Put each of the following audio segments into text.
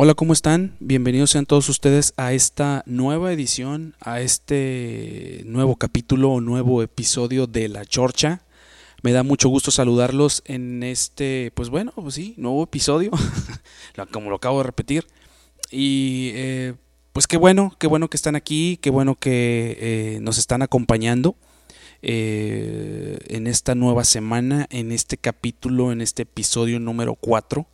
Hola, ¿cómo están? Bienvenidos sean todos ustedes a esta nueva edición, a este nuevo capítulo o nuevo episodio de La Chorcha. Me da mucho gusto saludarlos en este, pues bueno, pues sí, nuevo episodio, como lo acabo de repetir. Y eh, pues qué bueno, qué bueno que están aquí, qué bueno que eh, nos están acompañando eh, en esta nueva semana, en este capítulo, en este episodio número 4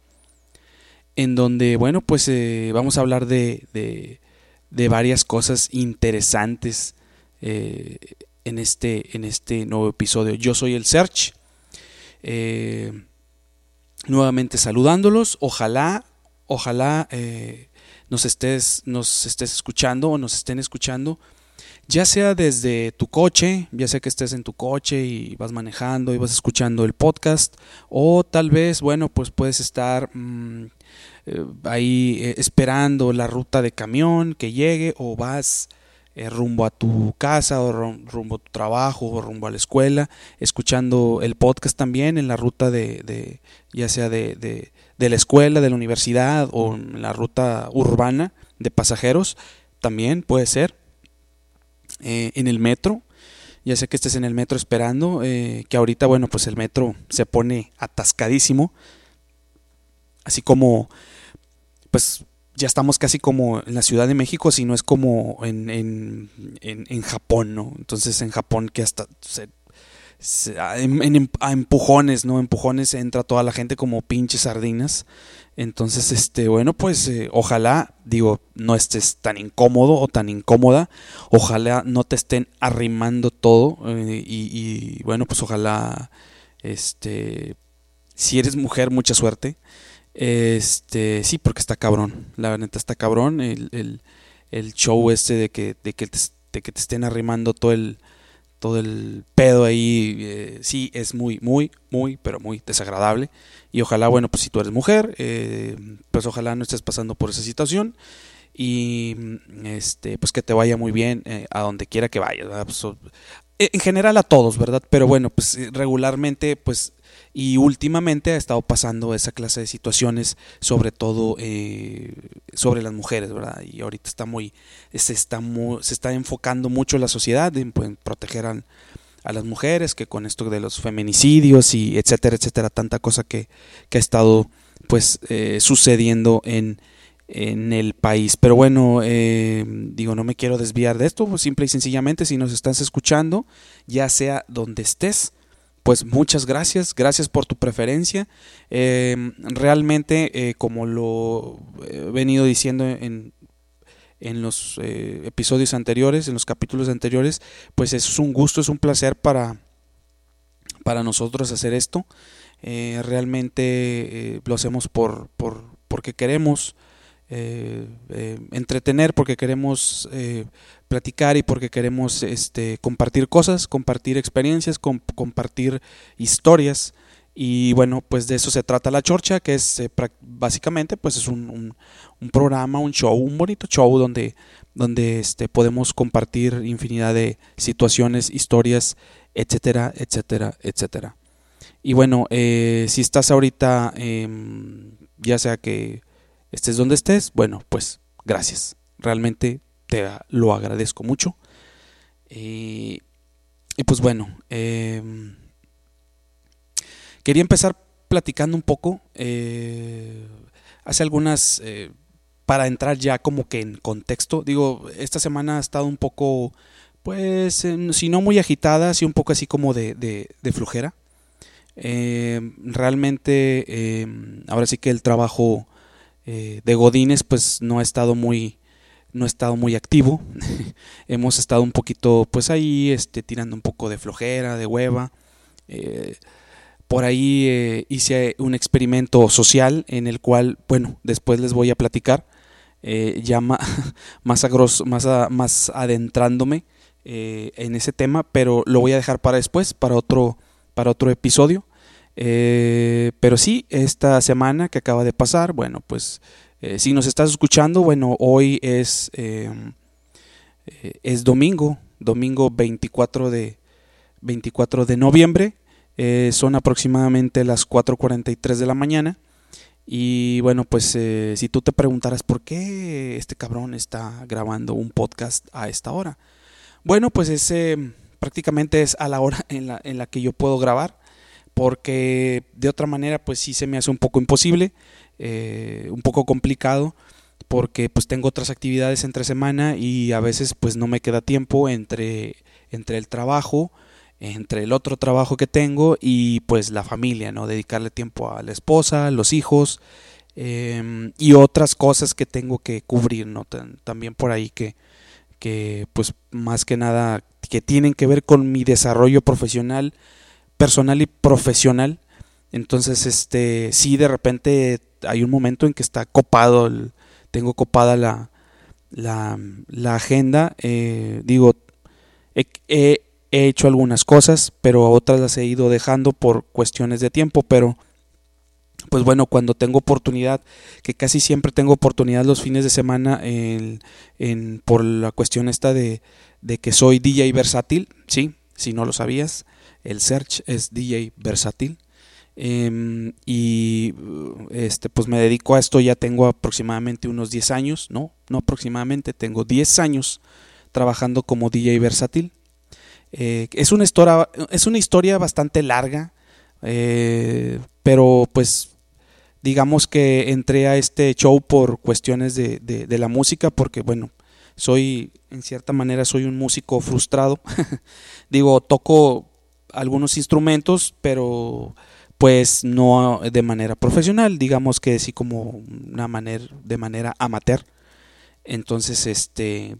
en donde, bueno, pues eh, vamos a hablar de, de, varias cosas interesantes eh, en, este, en este nuevo episodio. Yo soy el Search, eh, nuevamente saludándolos, ojalá, ojalá nos, estés, nos estés escuchando o nos estén escuchando ya sea desde tu coche, ya sea que estés en tu coche y vas manejando y vas escuchando el podcast, o tal vez, bueno, pues puedes estar mm, eh, ahí eh, esperando la ruta de camión que llegue o vas eh, rumbo a tu casa o rumbo a tu trabajo o rumbo a la escuela, escuchando el podcast también en la ruta de, ya sea de, de, la escuela, de la universidad o en la ruta urbana de pasajeros, también puede ser. en el metro, ya sea que estés en el metro esperando, que ahorita, bueno, pues el metro se pone atascadísimo, así como pues ya estamos casi como en la Ciudad de México, si no es como en, en, en, Japón, ¿no? Entonces en Japón que hasta a, empujones, ¿no? Empujones entra toda la gente como pinches sardinas. Entonces, este, bueno, pues eh, ojalá, digo, no estés tan incómodo o tan incómoda, ojalá no te estén arrimando todo eh, y, y, bueno, pues ojalá, este, si eres mujer, mucha suerte. Este, sí, porque está cabrón. La neta está cabrón. El, el, show este de que, de que, te, que te estén arrimando todo el, todo el pedo ahí. Eh, sí, es muy, muy, muy, pero muy desagradable. Y ojalá, bueno, pues si tú eres mujer, eh, pues ojalá no estés pasando por esa situación. Y este, pues que te vaya muy bien eh, a donde quiera que vayas. Pues, en general a todos, ¿verdad? Pero bueno, pues regularmente, pues y últimamente ha estado pasando esa clase de situaciones, sobre todo eh, sobre las mujeres, ¿verdad? Y ahorita está muy, se está, se está enfocando mucho la sociedad en, pues, proteger a, las mujeres, que con esto de los feminicidios y etcétera, etcétera, tanta cosa que, que ha estado pues eh, sucediendo en, en el país. Pero bueno, eh, digo, no me quiero desviar de esto, pues simple y sencillamente, si nos estás escuchando, ya sea donde estés, pues muchas gracias, gracias por tu preferencia. Em, realmente, eh, como lo he venido diciendo en, en los eh, episodios anteriores, en los capítulos anteriores, pues es un gusto, es un placer para, para nosotros hacer esto. Eh, realmente lo hacemos por, por, porque queremos entretener, porque queremos platicar y porque queremos este, compartir cosas, compartir experiencias, compartir historias. Y bueno, pues de eso se trata la chorcha, que es eh, básicamente pues es un, un, programa, un show, un bonito show donde, donde este, podemos compartir infinidad de situaciones, historias, etcétera, etcétera, etcétera. Y bueno, eh, si estás ahorita, em, ya sea que estés donde estés, bueno, pues gracias. Realmente lo agradezco mucho. y pues bueno, em, quería empezar platicando un poco, eh, hace algunas, eh, para entrar ya como que en contexto, digo, esta semana ha estado un poco, pues, si no muy agitada, sí un poco así como de, de, flujera. Em, realmente, em, ahora sí que el trabajo eh, de Godines, pues no ha estado muy, no he estado muy activo. Hemos estado un poquito, pues ahí, este, tirando un poco de flojera, de hueva. Eh, por ahí eh, hice un experimento social en el cual, bueno, después les voy a platicar. eh, ya más, más, más, adentrándome eh, en ese tema, pero lo voy a dejar para después, para otro, para otro episodio. Pero sí, esta semana que acaba de pasar, bueno, pues si nos estás escuchando, bueno, hoy es, es domingo, domingo 24 de, 24 de noviembre. son aproximadamente las 4.43 de la mañana. Y bueno, pues eh, si tú te preguntaras por qué este cabrón está grabando un podcast a esta hora. Bueno, pues ese prácticamente es a la hora en la, en la que yo puedo grabar, porque de otra manera pues sí se me hace un poco imposible, eh, un poco complicado, porque pues tengo otras actividades entre semana y a veces pues no me queda tiempo entre, entre el trabajo, entre el otro trabajo que tengo y pues la familia, ¿no? Dedicarle tiempo a la esposa, los hijos em, y otras cosas que tengo que cubrir, ¿no? También por ahí que, que pues más que nada que tienen que ver con mi desarrollo profesional, personal y profesional. Entonces, este, sí, de repente hay un momento en que está copado, tengo copada la, la, la agenda. Eh, digo, he, he hecho algunas cosas, pero otras las he ido dejando por cuestiones de tiempo, pero pues bueno, cuando tengo oportunidad, que casi siempre tengo oportunidad los fines de semana en, por la cuestión esta de, que soy DJ versátil, sí, si no lo sabías, el search es DJ versátil. Em, y este pues me dedico a esto ya tengo aproximadamente unos 10 años, no, no aproximadamente, tengo 10 años trabajando como DJ versátil. Eh, es, una historia, es una historia bastante larga, eh, pero pues digamos que entré a este show por cuestiones de, de, la música, porque bueno, soy, en cierta manera, soy un músico frustrado. Digo, toco algunos instrumentos, pero pues no de manera profesional, digamos que sí como una manera, de manera amateur. Entonces, este,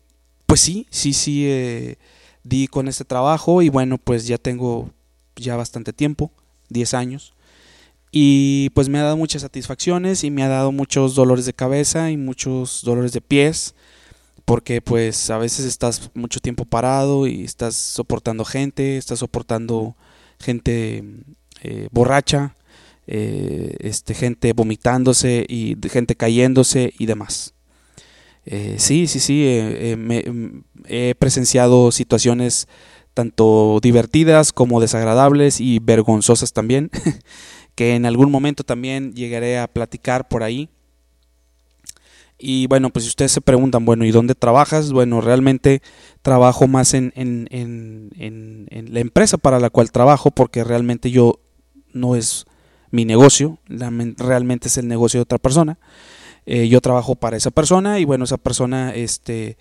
pues sí, sí, sí, eh, di con este trabajo y bueno, pues ya tengo ya bastante tiempo, 10 años. Y pues me ha dado muchas satisfacciones y me ha dado muchos dolores de cabeza y muchos dolores de pies, porque pues a veces estás mucho tiempo parado y estás soportando gente, estás soportando gente eh, borracha, eh, este, gente vomitándose y gente cayéndose y demás. Eh, sí, sí, sí, mm, he presenciado situaciones tanto divertidas como desagradables y vergonzosas también, que en algún momento también llegaré a platicar por ahí. Y bueno, pues si ustedes se preguntan, bueno, ¿y dónde trabajas? Bueno, realmente trabajo más en, en, en la empresa para la cual trabajo, porque realmente yo no es mi negocio, realmente es el negocio de otra persona. Eh, yo trabajo para esa persona y bueno, esa persona este,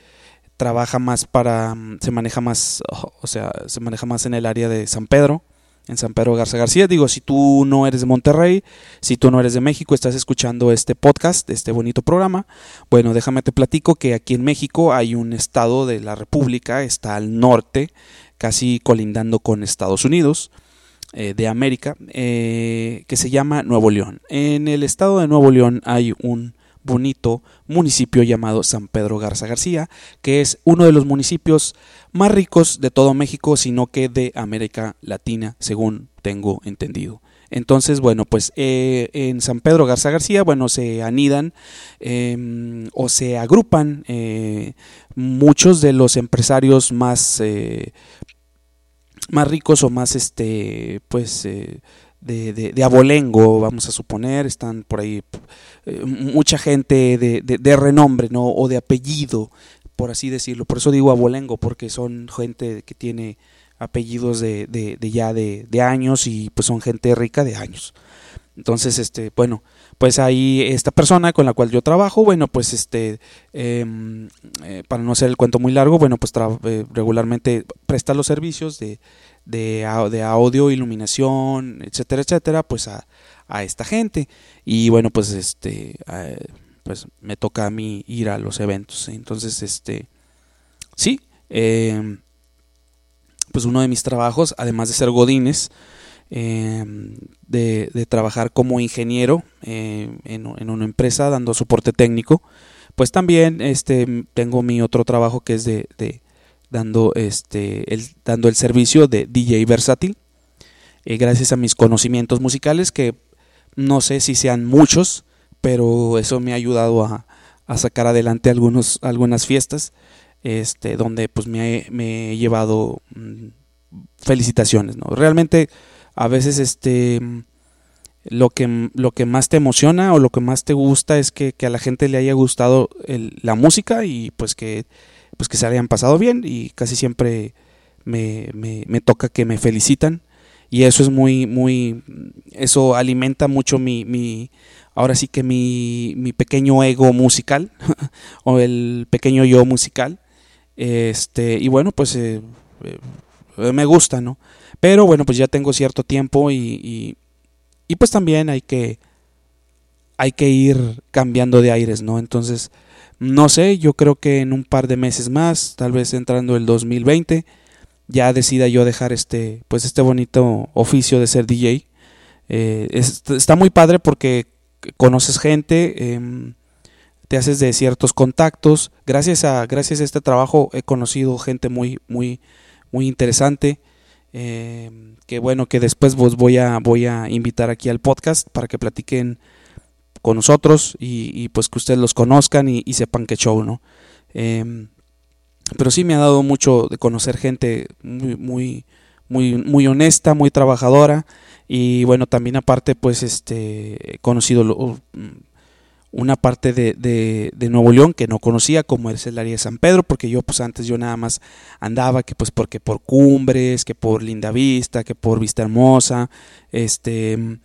trabaja más para, mm, se maneja más, o sea, se maneja más en el área de San Pedro, en San Pedro Garza García. Digo, si tú no eres de Monterrey, si tú no eres de México, estás escuchando este podcast, este bonito programa, bueno, déjame te platico que aquí en México hay un estado de la República, está al norte, casi colindando con Estados Unidos. Eh, de América eh, que se llama Nuevo León. En el estado de Nuevo León hay un bonito municipio llamado San Pedro Garza García, que es uno de los municipios más ricos de todo México, sino que de América Latina, según tengo entendido. Entonces, bueno, pues eh, en San Pedro Garza García, bueno, se anidan em, o se agrupan muchos de los empresarios más, más ricos o más, este, pues, de, de, abolengo, vamos a suponer, están por ahí eh, mucha gente de, de, renombre, ¿no? O de apellido, por así decirlo. Por eso digo abolengo, porque son gente que tiene apellidos de, de, ya de, años y pues son gente rica de años. Entonces, este, bueno, pues ahí esta persona con la cual yo trabajo, bueno, pues este, em, eh, para no hacer el cuento muy largo, bueno, pues eh, regularmente presta los servicios de, de, audio, iluminación, etcétera, etcétera, pues a, a esta gente. Y bueno, pues este, pues me toca a mí ir a los eventos. Entonces, este, sí, em, pues uno de mis trabajos, además de ser Godines, em, de, trabajar como ingeniero em, en, una empresa dando soporte técnico, pues también este, tengo mi otro trabajo que es de, dando, este, el, dando el servicio de DJ versátil. Eh, gracias a mis conocimientos musicales, que no sé si sean muchos, pero eso me ha ayudado a, a sacar adelante algunos, algunas fiestas, este, donde pues me, me he llevado mm, felicitaciones. ¿no? Realmente a veces este lo que, lo que más te emociona o lo que más te gusta es que, a la gente le haya gustado la música y pues que, pues que se hayan pasado bien y casi siempre me, me, toca que me felicitan. Y eso es muy, muy, eso alimenta mucho mi, mi ahora sí que mi, mi pequeño ego musical o el pequeño yo musical. Este y bueno pues eh, eh, me gusta no pero bueno pues ya tengo cierto tiempo y y pues también hay que, hay que ir cambiando de aires, ¿no? Entonces, no sé, yo creo que en un par de meses más, tal vez entrando el 2020, ya decida yo dejar este, pues este bonito oficio de ser DJ. Eh, está muy padre porque conoces gente, em, te haces de ciertos contactos. Gracias a, gracias a este trabajo he conocido gente muy, muy, muy interesante. Eh, que bueno, que después vos voy a, voy a invitar aquí al podcast para que platiquen con nosotros y, pues que ustedes los conozcan y, sepan qué show, ¿no? Em, pero sí me ha dado mucho de conocer gente muy, muy, muy, muy honesta, muy trabajadora y bueno, también aparte pues este he conocido una parte de, de, Nuevo León que no conocía, como es el área de San Pedro, porque yo pues antes yo nada más andaba que pues porque por Cumbres, que por Linda Vista, que por Vista Hermosa, este,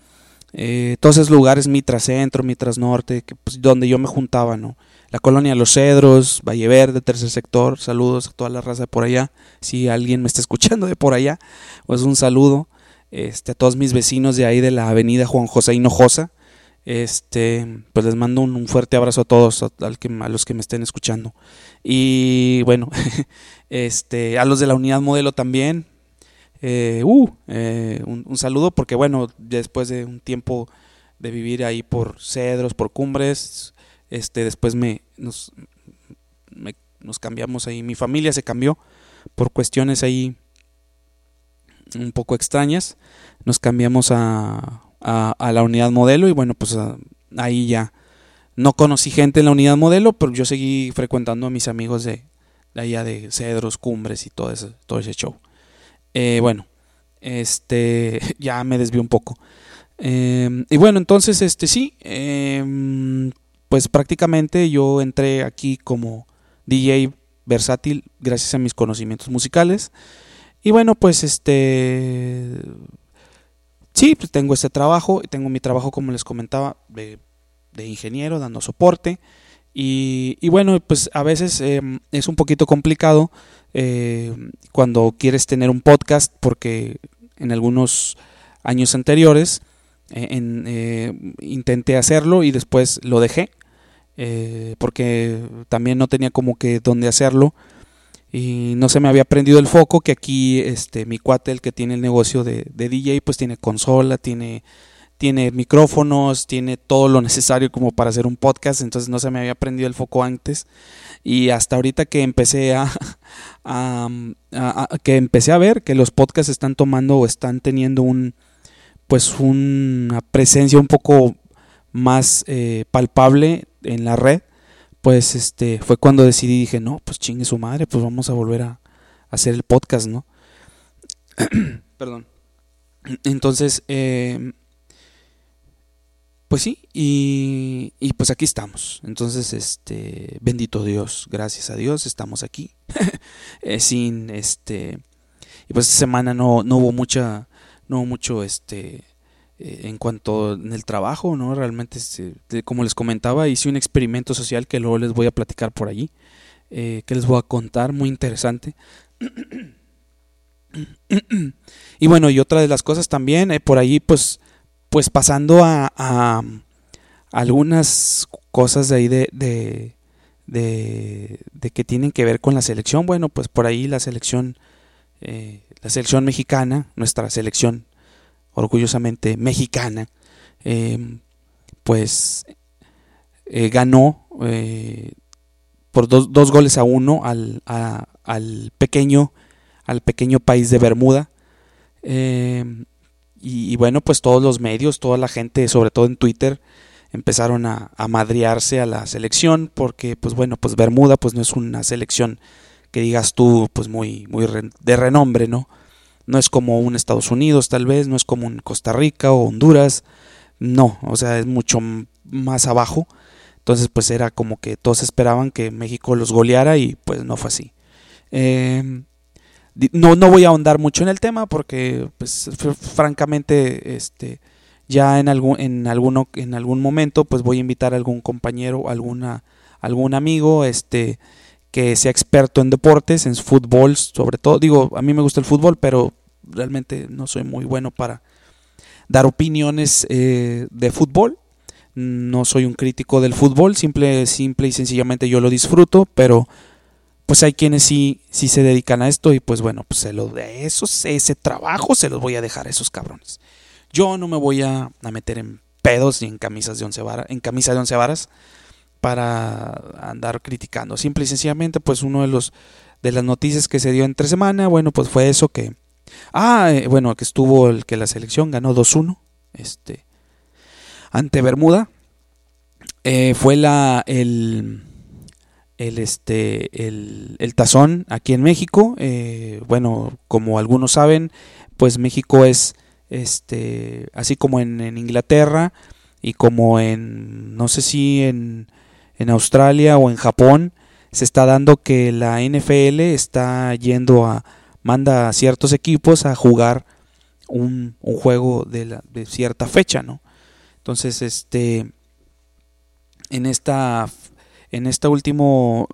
eh, todos esos lugares, Mitras Centro, Mitras Norte, que, pues, donde yo me juntaba, ¿no? La colonia Los Cedros, Valle Verde, tercer sector, saludos a toda la raza de por allá, si alguien me está escuchando de por allá, pues un saludo, este, a todos mis vecinos de ahí de la avenida Juan José Hinojosa, este, pues les mando un, fuerte abrazo a todos, a, a, los que me estén escuchando. Y bueno, este, a los de la unidad modelo también. Eh, uh, eh, un, saludo porque bueno, después de un tiempo de vivir ahí por cedros, por cumbres, este, después me nos, nos cambiamos ahí, mi familia se cambió por cuestiones ahí un poco extrañas, nos cambiamos a a, la unidad modelo y bueno, pues ah, ahí ya no conocí gente en la unidad modelo, pero yo seguí frecuentando a mis amigos de, allá de Cedros, Cumbres y todo ese, ese show. Eh, bueno, este ya me desvió un poco. Em, y bueno, entonces, este sí, em, pues prácticamente yo entré aquí como DJ versátil gracias a mis conocimientos musicales. Y bueno, pues este Sí, pues tengo este trabajo, tengo mi trabajo, como les comentaba, de, ingeniero, dando soporte. Y, bueno, pues a veces em, es un poquito complicado eh, cuando quieres tener un podcast, porque en algunos años anteriores eh, eh, intenté hacerlo y después lo dejé, porque también no tenía como que dónde hacerlo y no se me había prendido el foco que aquí este mi cuate el que tiene el negocio de, DJ pues tiene consola tiene tiene micrófonos tiene todo lo necesario como para hacer un podcast entonces no se me había prendido el foco antes. Y hasta ahorita que empecé a, que empecé a ver que los podcasts están tomando o están teniendo un pues una presencia un poco más eh, palpable en la red pues este fue cuando decidí dije no pues chingue su madre pues vamos a volver a, hacer el podcast no perdón. Entonces eh, pues sí y, y, pues aquí estamos. Entonces este bendito Dios gracias a Dios estamos aquí. Eh, sin este y pues esta semana no, no hubo mucha no hubo mucho este eh, en cuanto en el trabajo, ¿no? Realmente, este, como les comentaba, hice un experimento social que luego les voy a platicar por allí, eh, que les voy a contar, muy interesante. y bueno, y otra de las cosas también, eh, por allí, pues, pues pasando a, algunas cosas de ahí de, de, que tienen que ver con la selección, bueno, pues por ahí la selección, la selección mexicana, nuestra selección orgullosamente mexicana, em, pues eh, ganó eh, por dos, dos, goles a uno al, al, pequeño, al pequeño país de Bermuda. Eh, y, bueno, pues todos los medios, toda la gente, sobre todo en Twitter, empezaron a, a, madrearse a la selección porque pues bueno, pues Bermuda pues no es una selección que digas tú pues muy, muy de renombre, ¿no? No es como un Estados Unidos tal vez, no es como un Costa Rica o Honduras, no, o sea, es mucho más abajo. Entonces pues era como que todos esperaban que México los goleara y pues no fue así. Eh, no, no voy a ahondar mucho en el tema porque, pues, francamente, este, ya en algún, en alguno, en algún momento, pues voy a invitar a algún compañero, alguna, algún amigo, este, que sea experto en deportes, en fútbol, sobre todo. Digo, a mí me gusta el fútbol, pero realmente no soy muy bueno para dar opiniones eh, de fútbol. No soy un crítico del fútbol, simple, simple y sencillamente yo lo disfruto, pero pues hay quienes sí, sí se dedican a esto y pues bueno, pues se lo de esos, ese trabajo se los voy a dejar a esos cabrones. Yo no me voy a, meter en pedos ni en camisas de once varas, en camisa de once varas para andar criticando. Simple y sencillamente, pues uno de los de las noticias que se dio entre semana, bueno, pues fue eso que ah, eh, bueno, que estuvo el que la selección ganó 2-1 este ante Bermuda. Eh, fue la el el, este, el, tazón aquí en México. Eh, bueno, como algunos saben, pues México es, este, así como en, Inglaterra y como en, no sé si en, en Australia o en Japón, se está dando que la NFL está yendo a, manda a ciertos equipos a jugar un, un juego de, la, de cierta fecha, ¿no? Entonces, este, en esta en esta último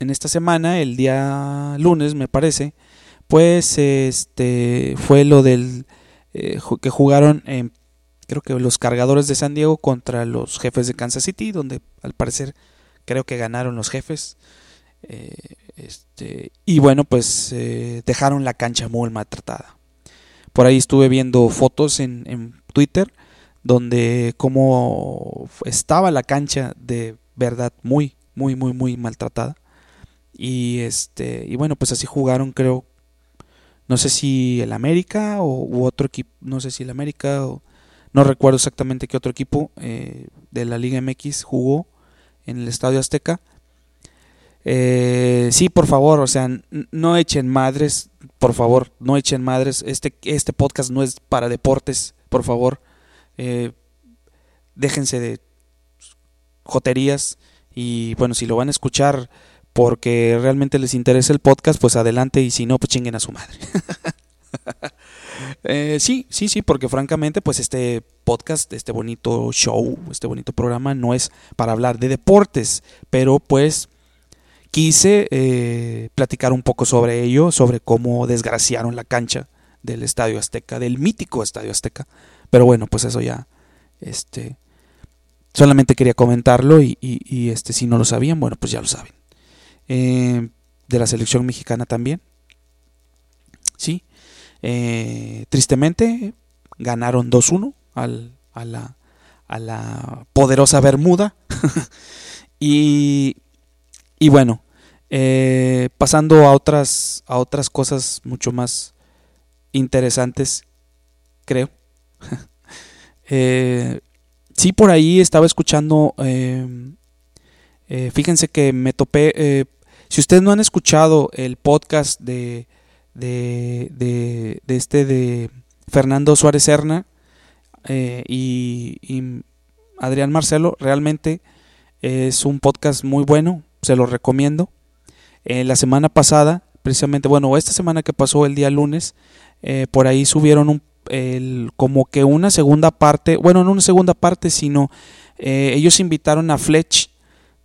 en esta semana, el día lunes me parece, pues este fue lo del eh, que jugaron en, creo que los cargadores de San Diego contra los jefes de Kansas City, donde al parecer creo que ganaron los jefes. Eh, este, y bueno, pues eh, dejaron la cancha muy maltratada. Por ahí estuve viendo fotos en, en Twitter donde como estaba la cancha de verdad muy, muy, muy, muy maltratada. Y este, y bueno, pues así jugaron, creo, no sé si el América o otro equipo, no sé si el América o no recuerdo exactamente qué otro equipo eh, de la Liga MX jugó en el Estadio Azteca. Eh, sí, por favor, o sea, no echen madres, por favor, no echen madres. Este, este podcast no es para deportes, por favor. Eh, déjense de joterías y bueno, si lo van a escuchar porque realmente les interesa el podcast, pues adelante y si no, pues chinguen a su madre. eh, sí, sí, sí, porque francamente, pues este podcast, este bonito show, este bonito programa no es para hablar de deportes, pero pues quise eh, platicar un poco sobre ello, sobre cómo desgraciaron la cancha del Estadio Azteca, del mítico Estadio Azteca. Pero bueno, pues eso ya, este, Solamente quería comentarlo y, este, si no lo sabían, bueno, pues ya lo saben. Eh, de la selección mexicana también. Sí. Eh, tristemente ganaron 2-1 a, la, a la poderosa Bermuda. y, y bueno, eh, pasando a otras, a otras cosas mucho más interesantes, creo. eh, sí, por ahí estaba escuchando. Em, eh, fíjense que me topé. Eh, si ustedes no han escuchado el podcast de, de, de, este de Fernando Suárez Serna eh, y, Adrián Marcelo, realmente es un podcast muy bueno. Se lo recomiendo. la semana pasada, precisamente, bueno, esta semana que pasó el día lunes, por ahí subieron un el, como que una segunda parte, bueno, no una segunda parte, sino eh, ellos invitaron a Fletch.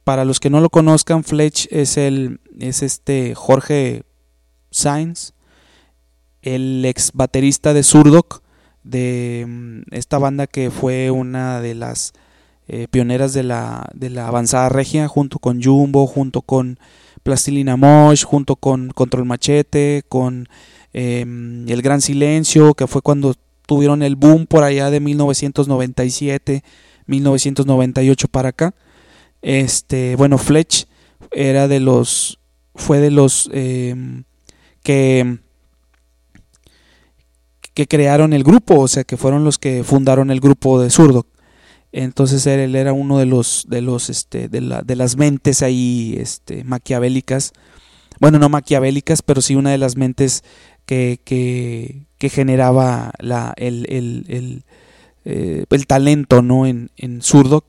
Para los que no lo conozcan, Fletch es el es este Jorge Sainz, el ex baterista de Surdoc, de mm, esta banda que fue una de las eh, pioneras de la, de la avanzada regia, junto con Jumbo, junto con Plastilina Mosh, junto con Control Machete, con Em, el Gran Silencio, que fue cuando tuvieron el boom por allá de 1997, 1998 para acá. Este, bueno, Fletch era de los, fue de los em, que que crearon el grupo, o sea, que fueron los que fundaron el grupo de Zurdo. Entonces él era uno de los de los este de, la, de las mentes ahí este maquiavélicas. Bueno, no maquiavélicas, pero sí una de las mentes que, que, que generaba la, el, el, el, eh, el, talento ¿no? en, en Zurdo.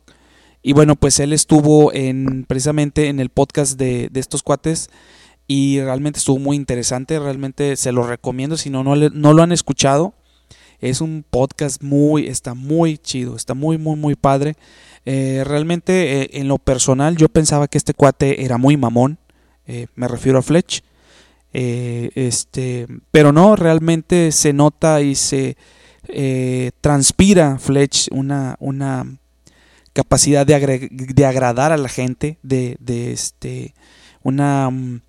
Y bueno, pues él estuvo en precisamente en el podcast de, de estos cuates y realmente estuvo muy interesante, realmente se lo recomiendo, si no, no, no lo han escuchado, es un podcast muy, está muy chido, está muy, muy, muy padre. Eh, realmente eh, en lo personal yo pensaba que este cuate era muy mamón, eh, me refiero a Fletch, este, pero no, realmente se nota y se transpira Fletch una, una capacidad de, de, agradar a la gente, de, de este, una mm,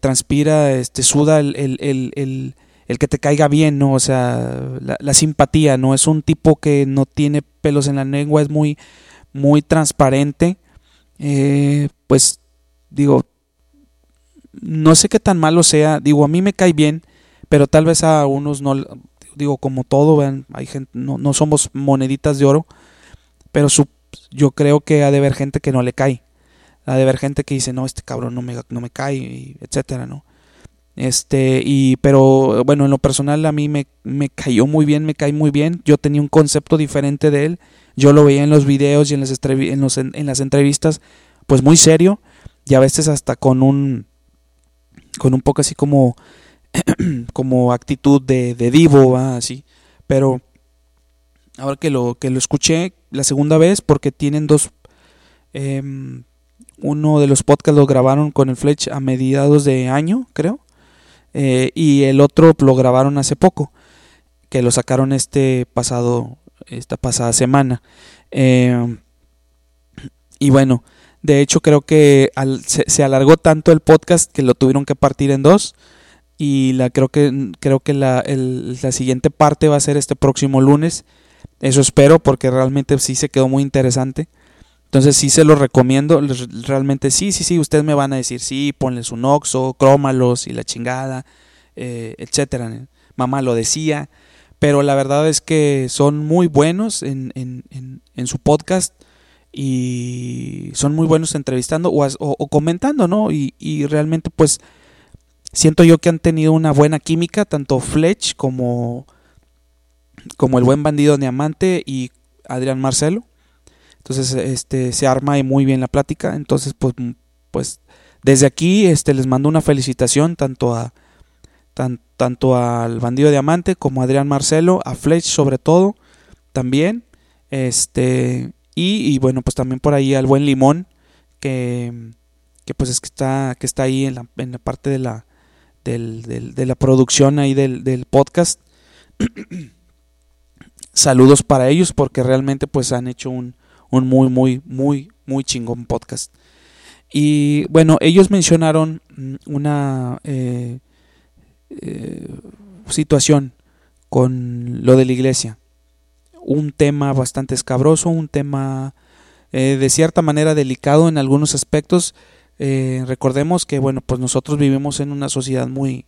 transpira, este, suda el, el, el, que te caiga bien, ¿no? O sea, la, simpatía, ¿no? Es un tipo que no tiene pelos en la lengua, es muy, muy transparente. Eh, pues, digo, no sé qué tan malo sea, digo, a mí me cae bien, pero tal vez a unos no, digo, como todo, vean, hay gente, no, no somos moneditas de oro, pero yo creo que ha de haber gente que no le cae ha de haber gente que dice, no, este cabrón no me, no me cae, etcétera, ¿no? Este, y, pero bueno, en lo personal a mí me, me cayó muy bien, me cae muy bien. Yo tenía un concepto diferente de él. Yo lo veía en los videos y en las, en, en, las entrevistas, pues muy serio y a veces hasta con un, con un poco así como, como actitud de, divo, así. Pero ahora que lo, que lo escuché la segunda vez, porque tienen dos, eh, uno de los podcasts lo grabaron con el Fletch a mediados de año, creo. Eh, y el otro lo grabaron hace poco, que lo sacaron este pasado, esta pasada semana. Eh, y bueno, de hecho creo que se, alargó tanto el podcast que lo tuvieron que partir en dos. Y la, creo que, creo que la, la siguiente parte va a ser este próximo lunes. Eso espero porque realmente sí se quedó muy interesante. Entonces sí se los recomiendo, realmente sí, sí, sí, ustedes me van a decir, sí, ponle su noxo, crómalos y la chingada, eh, etcétera. Mamá lo decía, pero la verdad es que son muy buenos en, en, en, su podcast y son muy buenos entrevistando o, o, comentando, ¿no? Y, y, realmente pues siento yo que han tenido una buena química, tanto Fletch como, como el buen bandido Diamante y Adrián Marcelo. Entonces, este, se arma muy bien la plática. Entonces, pues, pues desde aquí este, les mando una felicitación tanto a tanto al bandido diamante como a Adrián Marcelo, a Fletch sobre todo, también. Este, y, bueno, pues también por ahí al buen Limón, que, que pues es que está, que está ahí en la, en la parte de la, del, de la producción ahí del, del podcast. Saludos para ellos porque realmente pues han hecho un, un muy, muy, muy, muy chingón podcast. Y bueno, ellos mencionaron mm, una eh, eh, situación con lo de la iglesia. Un tema bastante escabroso, un tema eh, de cierta manera delicado en algunos aspectos. recordemos que bueno, pues nosotros vivimos en una sociedad muy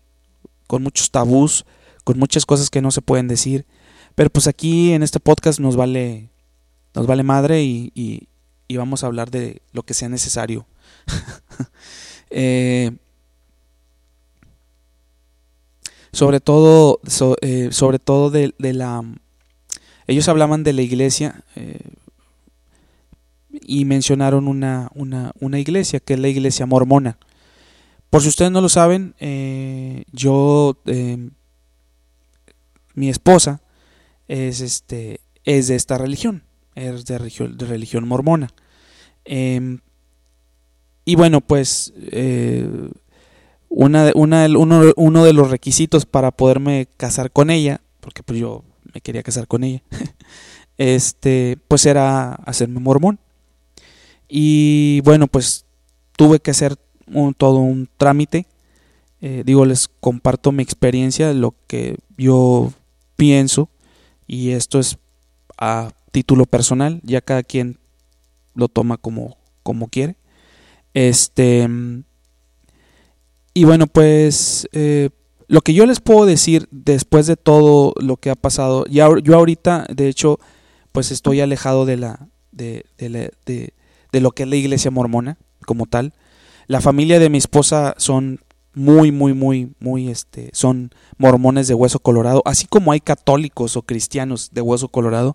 con muchos tabús, con muchas cosas que no se pueden decir. Pero pues aquí en este podcast nos vale nos vale madre y, y, vamos a hablar de lo que sea necesario. Eh, sobre todo, eh, sobre todo de, la... Ellos hablaban de la iglesia eh, y mencionaron una, una, una, iglesia, que es la iglesia mormona. Por si ustedes no lo saben, yo, mi esposa, es, este, es de esta religión es de religión, mormona. Em, y bueno, pues eh, una, una, uno, uno, de los requisitos para poderme casar con ella, porque pues yo me quería casar con ella, este, pues era hacerme mormón. Y bueno, pues tuve que hacer todo un trámite. Eh, digo, les comparto mi experiencia, lo que yo pienso, y esto es a título personal, ya cada quien lo toma como, como quiere. Este. Y bueno, pues. Eh, lo que yo les puedo decir después de todo lo que ha pasado, ya, yo ahorita, de hecho, pues estoy alejado de la, de, de, de, lo que es la iglesia mormona como tal. La familia de mi esposa son muy, muy, muy, muy, este, son mormones de hueso colorado, así como hay católicos o cristianos de hueso colorado,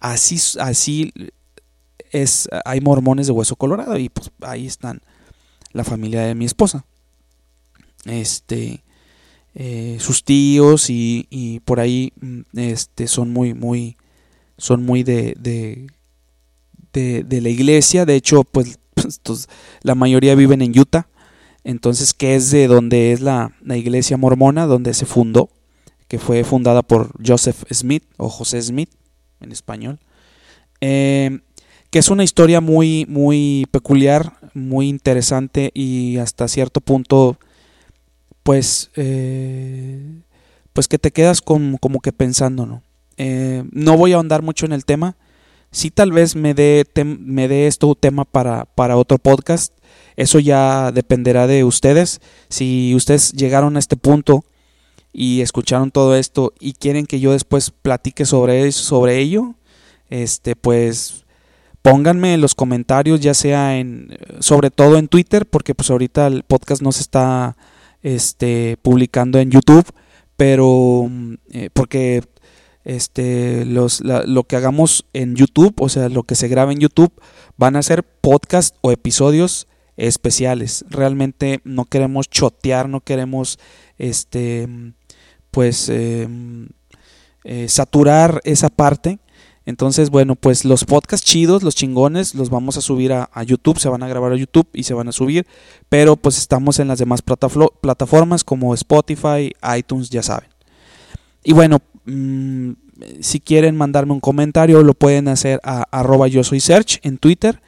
así, así es, hay mormones de hueso colorado y pues ahí están la familia de mi esposa. Este, eh, sus tíos y, y, por ahí, mm, este, son muy, muy, son muy de, de, de, la iglesia. De hecho, pues, pues la mayoría viven en Utah entonces que es de donde es la, iglesia mormona, donde se fundó, que fue fundada por Joseph Smith o José Smith en español, eh, que es una historia muy, muy peculiar, muy interesante y hasta cierto punto, pues, eh, pues que te quedas como que pensando, ¿no? Eh, no voy a ahondar mucho en el tema, sí tal vez me dé, me dé esto tema para, para otro podcast, eso ya dependerá de ustedes. Si ustedes llegaron a este punto y escucharon todo esto y quieren que yo después platique sobre, sobre ello, este pues pónganme en los comentarios, ya sea en sobre todo en Twitter, porque pues ahorita el podcast no se está este publicando en YouTube, pero eh, porque este los lo que hagamos en YouTube, o sea, lo que se graba en YouTube van a ser podcast o episodios especiales. Realmente no queremos chotear, no queremos este pues em, eh, saturar esa parte. Entonces, bueno, pues los podcasts chidos, los chingones, los vamos a subir a, YouTube, se van a grabar a YouTube y se van a subir, pero pues estamos en las demás plataformas como Spotify, iTunes, ya saben. Y bueno, mm, si quieren mandarme un comentario, lo pueden hacer a arroba yo soy search en Twitter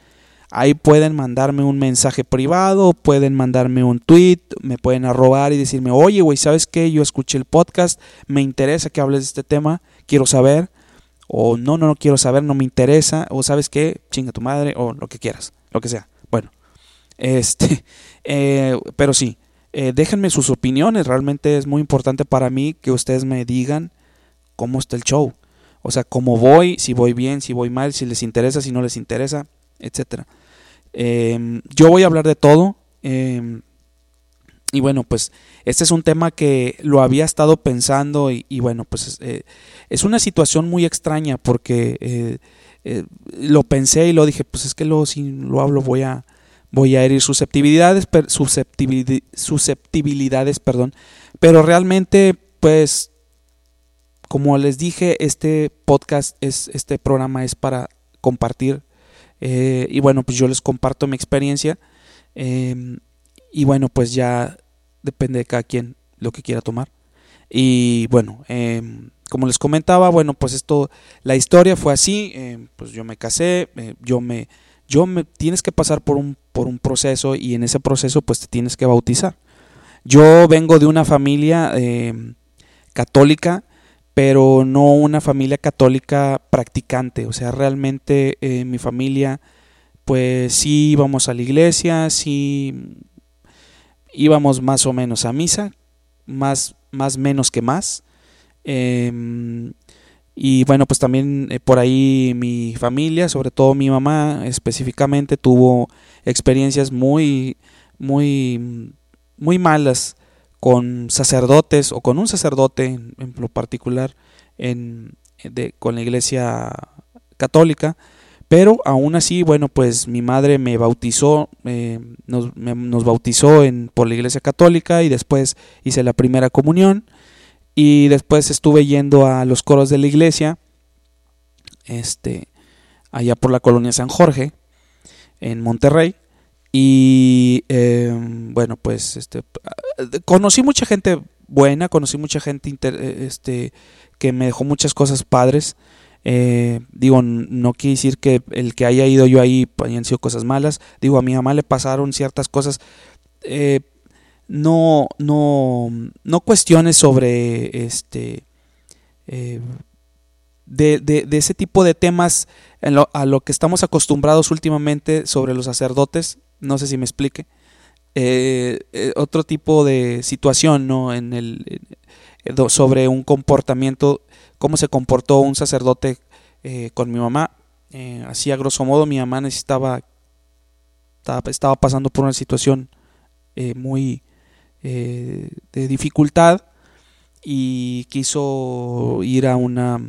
Ahí pueden mandarme un mensaje privado, pueden mandarme un tweet, me pueden arrobar y decirme, oye, güey, ¿sabes qué? Yo escuché el podcast, me interesa que hables de este tema, quiero saber. O no, no, no quiero saber, no me interesa. O sabes qué, chinga tu madre, o lo que quieras, lo que sea. Bueno, este, eh, pero sí, eh, déjenme sus opiniones. Realmente es muy importante para mí que ustedes me digan cómo está el show. O sea, cómo voy, si voy bien, si voy mal, si les interesa, si no les interesa, etcétera. Em, yo voy a hablar de todo. Em, y bueno, pues este es un tema que lo había estado pensando y, bueno, pues eh, es una situación muy extraña porque eh, eh, lo pensé y lo dije, pues es que lo, si lo hablo voy a, voy a herir susceptibilidades, susceptibilidades, susceptibilidades, perdón, pero realmente pues como les dije, este podcast es, este programa es para compartir eh, y bueno, pues yo les comparto mi experiencia. Em, y bueno, pues ya depende de cada quien lo que quiera tomar. Y bueno, em, como les comentaba, bueno, pues esto, la historia fue así. Em, pues yo me casé, eh, yo me, yo me, tienes que pasar por un, por un proceso y en ese proceso pues te tienes que bautizar. Yo vengo de una familia católica pero no una familia católica practicante. O sea, realmente eh, mi familia, pues sí íbamos a la iglesia, sí íbamos más o menos a misa, más, más menos que más. Em, y bueno, pues también eh, por ahí mi familia, sobre todo mi mamá específicamente, tuvo experiencias muy, muy, muy malas con sacerdotes o con un sacerdote en, lo particular en, de, con la iglesia católica, pero aún así, bueno, pues mi madre me bautizó, eh, nos, nos, bautizó en, por la iglesia católica y después hice la primera comunión y después estuve yendo a los coros de la iglesia, este, allá por la colonia San Jorge, en Monterrey, y em, bueno, pues este, conocí mucha gente buena, conocí mucha gente eh, este, que me dejó muchas cosas padres. Eh, digo, no quiere decir que el que haya ido yo ahí hayan sido cosas malas. Digo, a mi mamá le pasaron ciertas cosas. Eh, no, no, no cuestiones sobre este de, de, ese tipo de temas a lo que estamos acostumbrados últimamente sobre los sacerdotes, no sé si me explique, eh, eh, otro tipo de situación, ¿no? En el, sobre un comportamiento, cómo se comportó un sacerdote con mi mamá. así a grosso modo, mi mamá necesitaba, estaba, estaba pasando por una situación muy de dificultad y quiso ir a una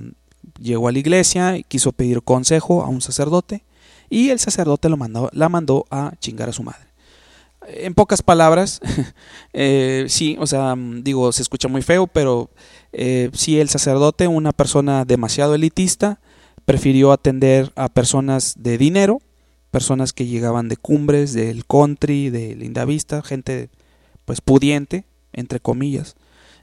llegó a la iglesia y quiso pedir consejo a un sacerdote y el sacerdote lo mandó, la mandó a chingar a su madre. En pocas palabras, eh, sí, o sea, digo, se escucha muy feo, pero eh, sí, el sacerdote, una persona demasiado elitista, prefirió atender a personas de dinero, personas que llegaban de cumbres, del country, de linda vista, gente pues pudiente, entre comillas.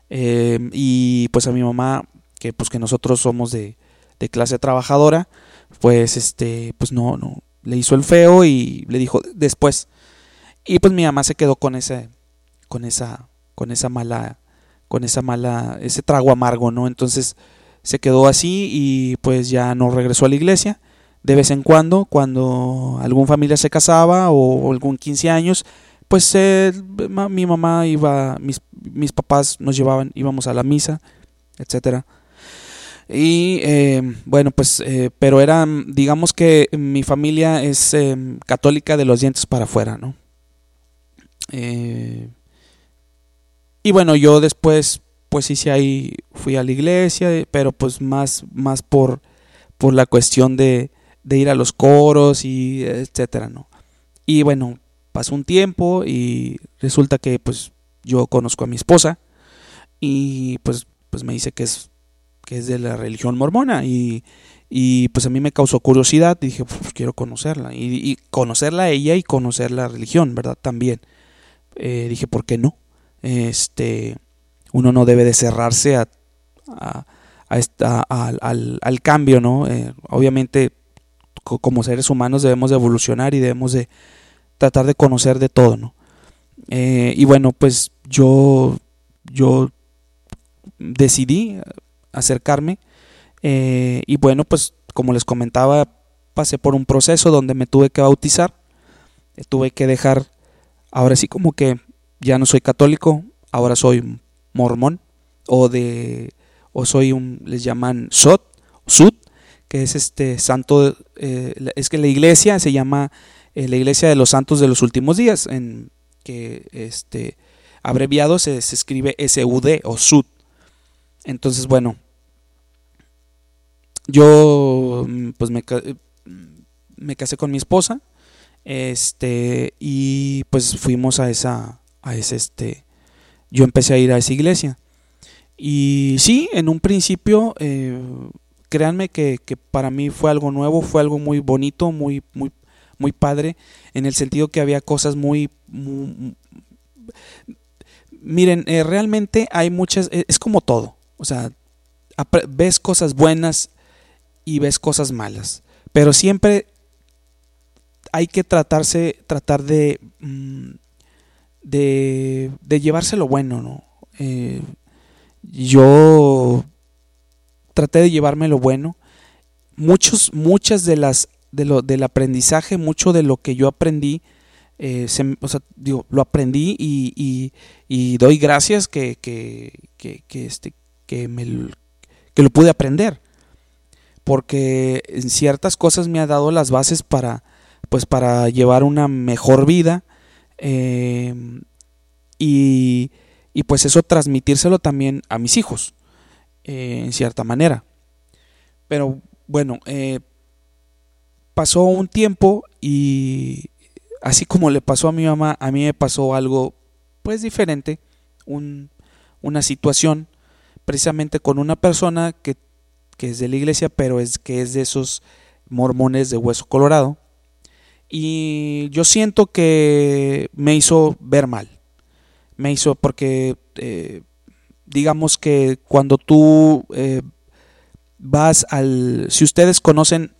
Eh, y pues a mi mamá, que pues que nosotros somos de, de clase trabajadora, pues este, pues no, no, le hizo el feo y le dijo después. Y pues mi mamá se quedó con ese, con esa, con esa mala, con esa mala, ese trago amargo, ¿no? Entonces se quedó así y pues ya no regresó a la iglesia. De vez en cuando, cuando algún familia se casaba o, algún 15 años, pues eh, mi mamá iba, mis, mis papás nos llevaban, íbamos a la misa, etcétera. Y eh, bueno, pues, eh, pero era, digamos que mi familia es eh, católica de los dientes para afuera, ¿no? y bueno, yo después, pues hice ahí, fui a la iglesia, pero pues más, más por, por la cuestión de, de ir a los coros y etcétera, ¿no? Y bueno, pasó un tiempo y resulta que pues yo conozco a mi esposa y pues, pues me dice que es que es de la religión mormona y, y pues a mí me causó curiosidad, dije, pues quiero conocerla y, conocerla a ella y conocer la religión, ¿verdad? También. Eh, dije, ¿por qué no? Este, uno no debe de cerrarse a, a, esta, al, al, cambio, ¿no? Eh, obviamente, como seres humanos debemos de evolucionar y debemos de tratar de conocer de todo, ¿no? Eh, y bueno, pues yo, yo decidí acercarme. Eh, y bueno, pues como les comentaba, pasé por un proceso donde me tuve que bautizar. Eh, tuve que dejar, ahora sí como que ya no soy católico, ahora soy mormón o de o soy un les llaman sot sud que es este santo eh, es que la iglesia se llama la iglesia de los santos de los últimos días en que este abreviado se, se escribe SUD o sud entonces bueno yo mm, pues me, me casé con mi esposa este y pues fuimos a esa a ese este yo empecé a ir a esa iglesia. Y sí en un principio eh, créanme que, para mí fue algo nuevo fue algo muy bonito muy muy muy padre en el sentido que había cosas muy, miren eh, realmente hay muchas eh, es como todo o sea ves cosas buenas y ves cosas malas. Pero siempre hay que tratarse, tratar de, mm, de, de llevarse lo bueno, ¿no? Eh, yo traté de llevarme lo bueno. Muchos, muchas de las, de lo, del aprendizaje, mucho de lo que yo aprendí, eh, o sea, digo, lo aprendí y, y, doy gracias que, que, que, que, este, que, me, que lo pude aprender. Porque en ciertas cosas me ha dado las bases para pues para llevar una mejor vida em, y, y, pues eso transmitírselo también a mis hijos eh, en cierta manera. Pero bueno eh, pasó un tiempo y así como le pasó a mi mamá a mí me pasó algo pues diferente un, una situación precisamente con una persona que que es de la iglesia, pero es que es de esos mormones de hueso colorado. Y yo siento que me hizo ver mal. Me hizo porque, eh, digamos que cuando tú eh, vas al... Si ustedes conocen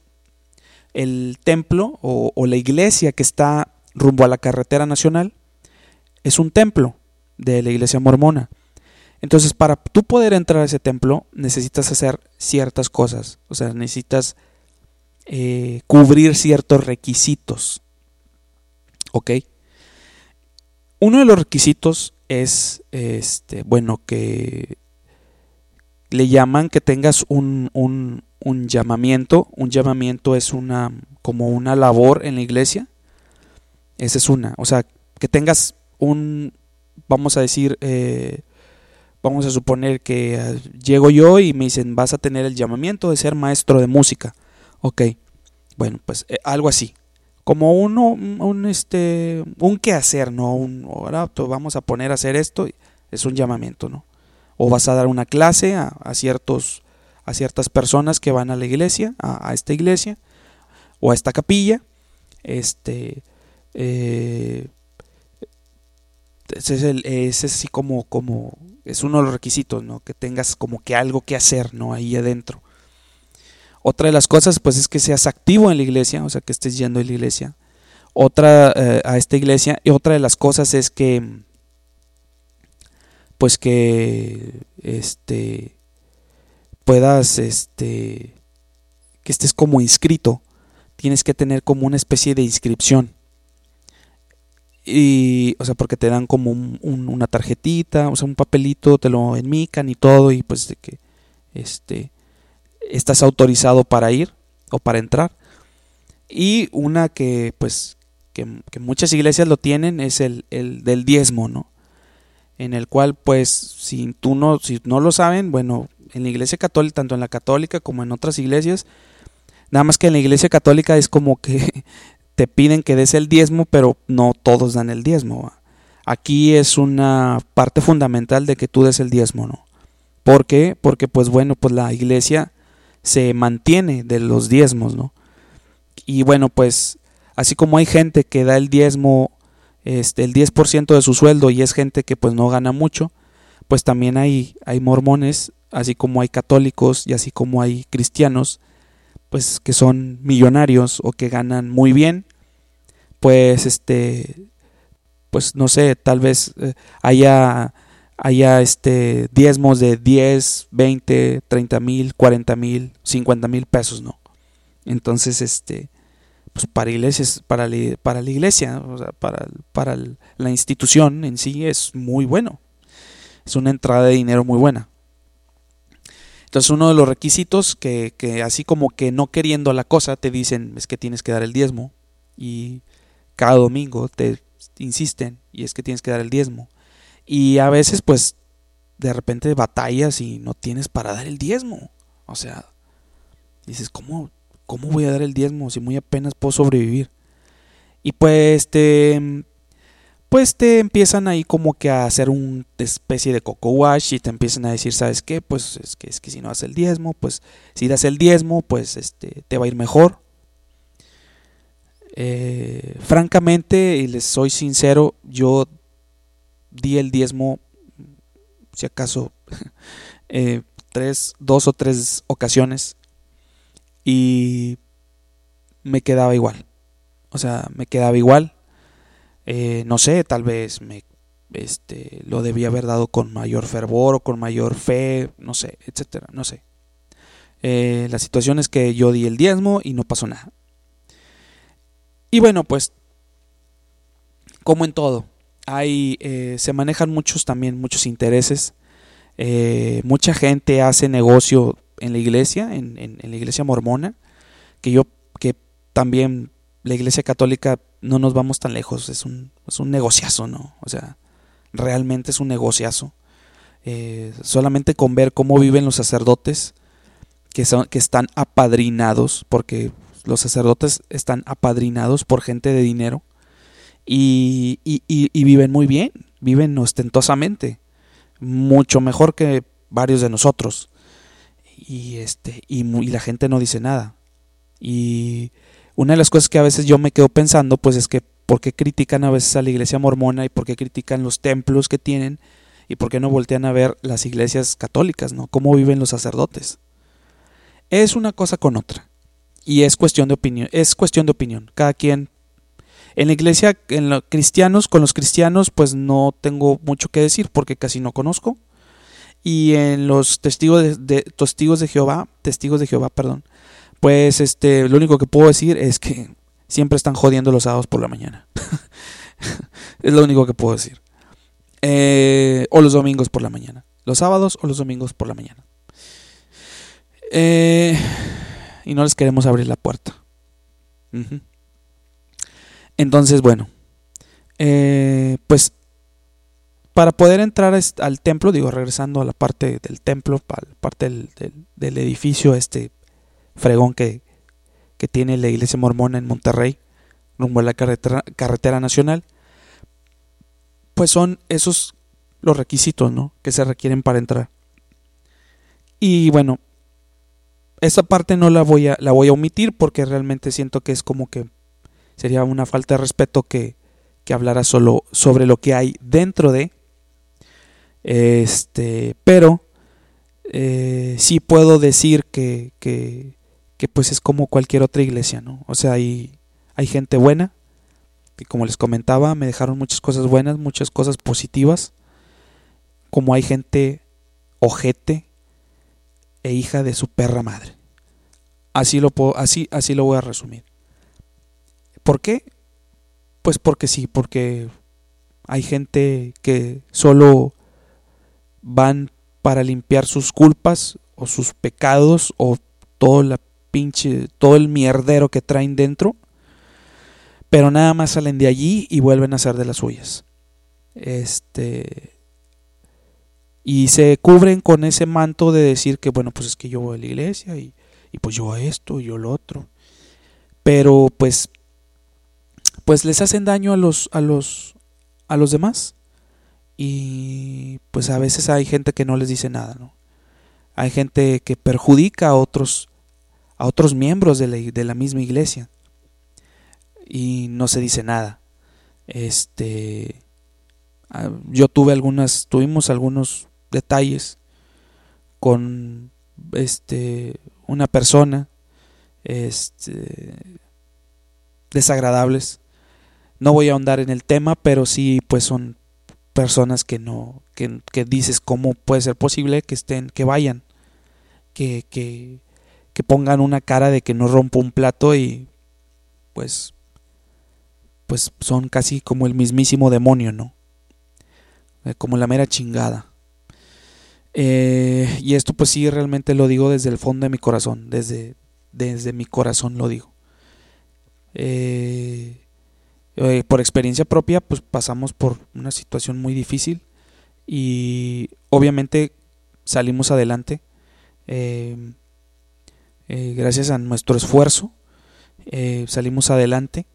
el templo o, o la iglesia que está rumbo a la carretera nacional, es un templo de la iglesia mormona. Entonces, para tú poder entrar a ese templo, necesitas hacer ciertas cosas. O sea, necesitas eh, cubrir ciertos requisitos. ¿Ok? Uno de los requisitos es, este, bueno, que le llaman que tengas un, un, un llamamiento. Un llamamiento es una, como una labor en la iglesia. Esa es una. O sea, que tengas un, vamos a decir, eh, vamos a suponer que eh, llego yo y me dicen, vas a tener el llamamiento de ser maestro de música. Ok, bueno, pues eh, algo así. Como uno, un, este, un quehacer, ¿no? Un, ahora vamos a poner a hacer esto, es un llamamiento, ¿no? O vas a dar una clase a, ciertos, a ciertas personas que van a la iglesia, a, esta iglesia, o a esta capilla, este, eh, ese es así como, como, es uno de los requisitos, ¿no? Que tengas como que algo que hacer, ¿no? Ahí adentro. Otra de las cosas, pues, es que seas activo en la iglesia, o sea, que estés yendo a la iglesia. Otra, eh, a esta iglesia. Y otra de las cosas es que, pues, que, este, puedas, este, que estés como inscrito. Tienes que tener como una especie de inscripción y, o sea, porque te dan como una tarjetita, o sea, un papelito, te lo enmican y todo, y pues de que este, estás autorizado para ir o para entrar. Y una que, pues, que, muchas iglesias lo tienen es el, el, del diezmo, ¿no? En el cual, pues, si tú no, si no lo saben, bueno, en la iglesia católica, tanto en la católica como en otras iglesias, nada más que en la iglesia católica es como que te piden que des el diezmo, pero no todos dan el diezmo. Aquí es una parte fundamental de que tú des el diezmo, ¿no? ¿Por qué? Porque pues bueno, pues la iglesia se mantiene de los diezmos, ¿no? Y bueno, pues así como hay gente que da el diezmo, este, el 10% de su sueldo y es gente que pues no gana mucho, pues también hay, hay mormones, así como hay católicos y así como hay cristianos pues que son millonarios o que ganan muy bien, pues este pues no sé, tal vez eh, haya haya este diezmos de 10, 20, 30 mil, 40 mil, 50 mil pesos, ¿no? Entonces, este, pues para iglesias, para, para la iglesia, o sea, para, para la institución en sí es muy bueno. Es una entrada de dinero muy buena. Entonces uno de los requisitos que, que, así como que no queriendo la cosa te dicen es que tienes que dar el diezmo y cada domingo te insisten y es que tienes que dar el diezmo. Y a veces pues de repente batallas y no tienes para dar el diezmo. O sea, dices, ¿cómo, cómo voy a dar el diezmo si muy apenas puedo sobrevivir? Y pues te pues te empiezan ahí como que a hacer una especie de coco wash y te empiezan a decir, ¿sabes qué? Pues es que, es que si no das el diezmo, pues si das el diezmo, pues este, te va a ir mejor. Eh, francamente, y les soy sincero, yo di el diezmo, si acaso, eh, tres, dos o tres ocasiones y me quedaba igual. O sea, me quedaba igual eh, no sé, tal vez me este, lo debía haber dado con mayor fervor o con mayor fe, no sé, etcétera, no sé. Eh, la situación es que yo di el diezmo y no pasó nada. Y bueno, pues, como en todo, hay, eh, se manejan muchos también, muchos intereses. mucha gente hace negocio en la iglesia, en, en, la iglesia mormona, que yo, que también la iglesia católica no nos vamos tan lejos, es un, es un negociazo, ¿no? O sea, realmente es un negociazo. Eh, solamente con ver cómo viven los sacerdotes que, son, que están apadrinados, porque los sacerdotes están apadrinados por gente de dinero y, viven muy bien, viven ostentosamente, mucho mejor que varios de nosotros. Y, este, y, y la gente no dice nada. Y una de las cosas que a veces yo me quedo pensando, pues es que por qué critican a veces a la iglesia mormona y por qué critican los templos que tienen y por qué no voltean a ver las iglesias católicas, ¿no? Cómo viven los sacerdotes. Es una cosa con otra. Y es cuestión de opinión, es cuestión de opinión. Cada quien en la iglesia, en los cristianos, con los cristianos, pues no tengo mucho que decir porque casi no conozco. Y en los testigos de, testigos de Jehová, testigos de Jehová, perdón, pues este, lo único que puedo decir es que siempre están jodiendo los sábados por la mañana. es lo único que puedo decir. Eh, o los domingos por la mañana. Los sábados o los domingos por la mañana. Eh, y no les queremos abrir la puerta. Entonces, bueno, eh, pues para poder entrar al templo, digo, regresando a la parte del templo, a la parte del, edificio, este fregón que, que, tiene la iglesia mormona en Monterrey, rumbo a la carretera, carretera nacional, pues son esos los requisitos, ¿no? Que se requieren para entrar. Y bueno, esa parte no la voy a la voy a omitir porque realmente siento que es como que sería una falta de respeto que, que hablara solo sobre lo que hay dentro de este pero eh, sí puedo decir que, que, que, pues es como cualquier otra iglesia no o sea hay hay gente buena y como les comentaba me dejaron muchas cosas buenas muchas cosas positivas como hay gente ojete e hija de su perra madre. Así lo, puedo, así, así lo voy a resumir. ¿Por qué? Pues porque sí, porque hay gente que solo van para limpiar sus culpas o sus pecados o todo la pinche todo el mierdero que traen dentro, pero nada más salen de allí y vuelven a ser de las suyas. Este y se cubren con ese manto de decir que bueno pues es que yo voy a la iglesia y, pues yo a esto y yo lo otro. Pero pues pues les hacen daño a los a los a los demás y pues a veces hay gente que no les dice nada no hay gente que perjudica a otros a otros miembros de la, de la misma iglesia y no se dice nada. Este ah, yo tuve algunas tuvimos algunos detalles con este una persona este, desagradables. No voy a ahondar en el tema, pero sí pues son personas que no que, que dices cómo puede ser posible que estén que vayan que, que, que pongan una cara de que no rompo un plato y pues pues son casi como el mismísimo demonio, ¿no? Eh, como la mera chingada. Eh, y esto pues sí, realmente lo digo desde el fondo de mi corazón, desde, desde mi corazón lo digo. Eh, eh, por experiencia propia, pues pasamos por una situación muy difícil y obviamente salimos adelante gracias a nuestro esfuerzo. salimos adelante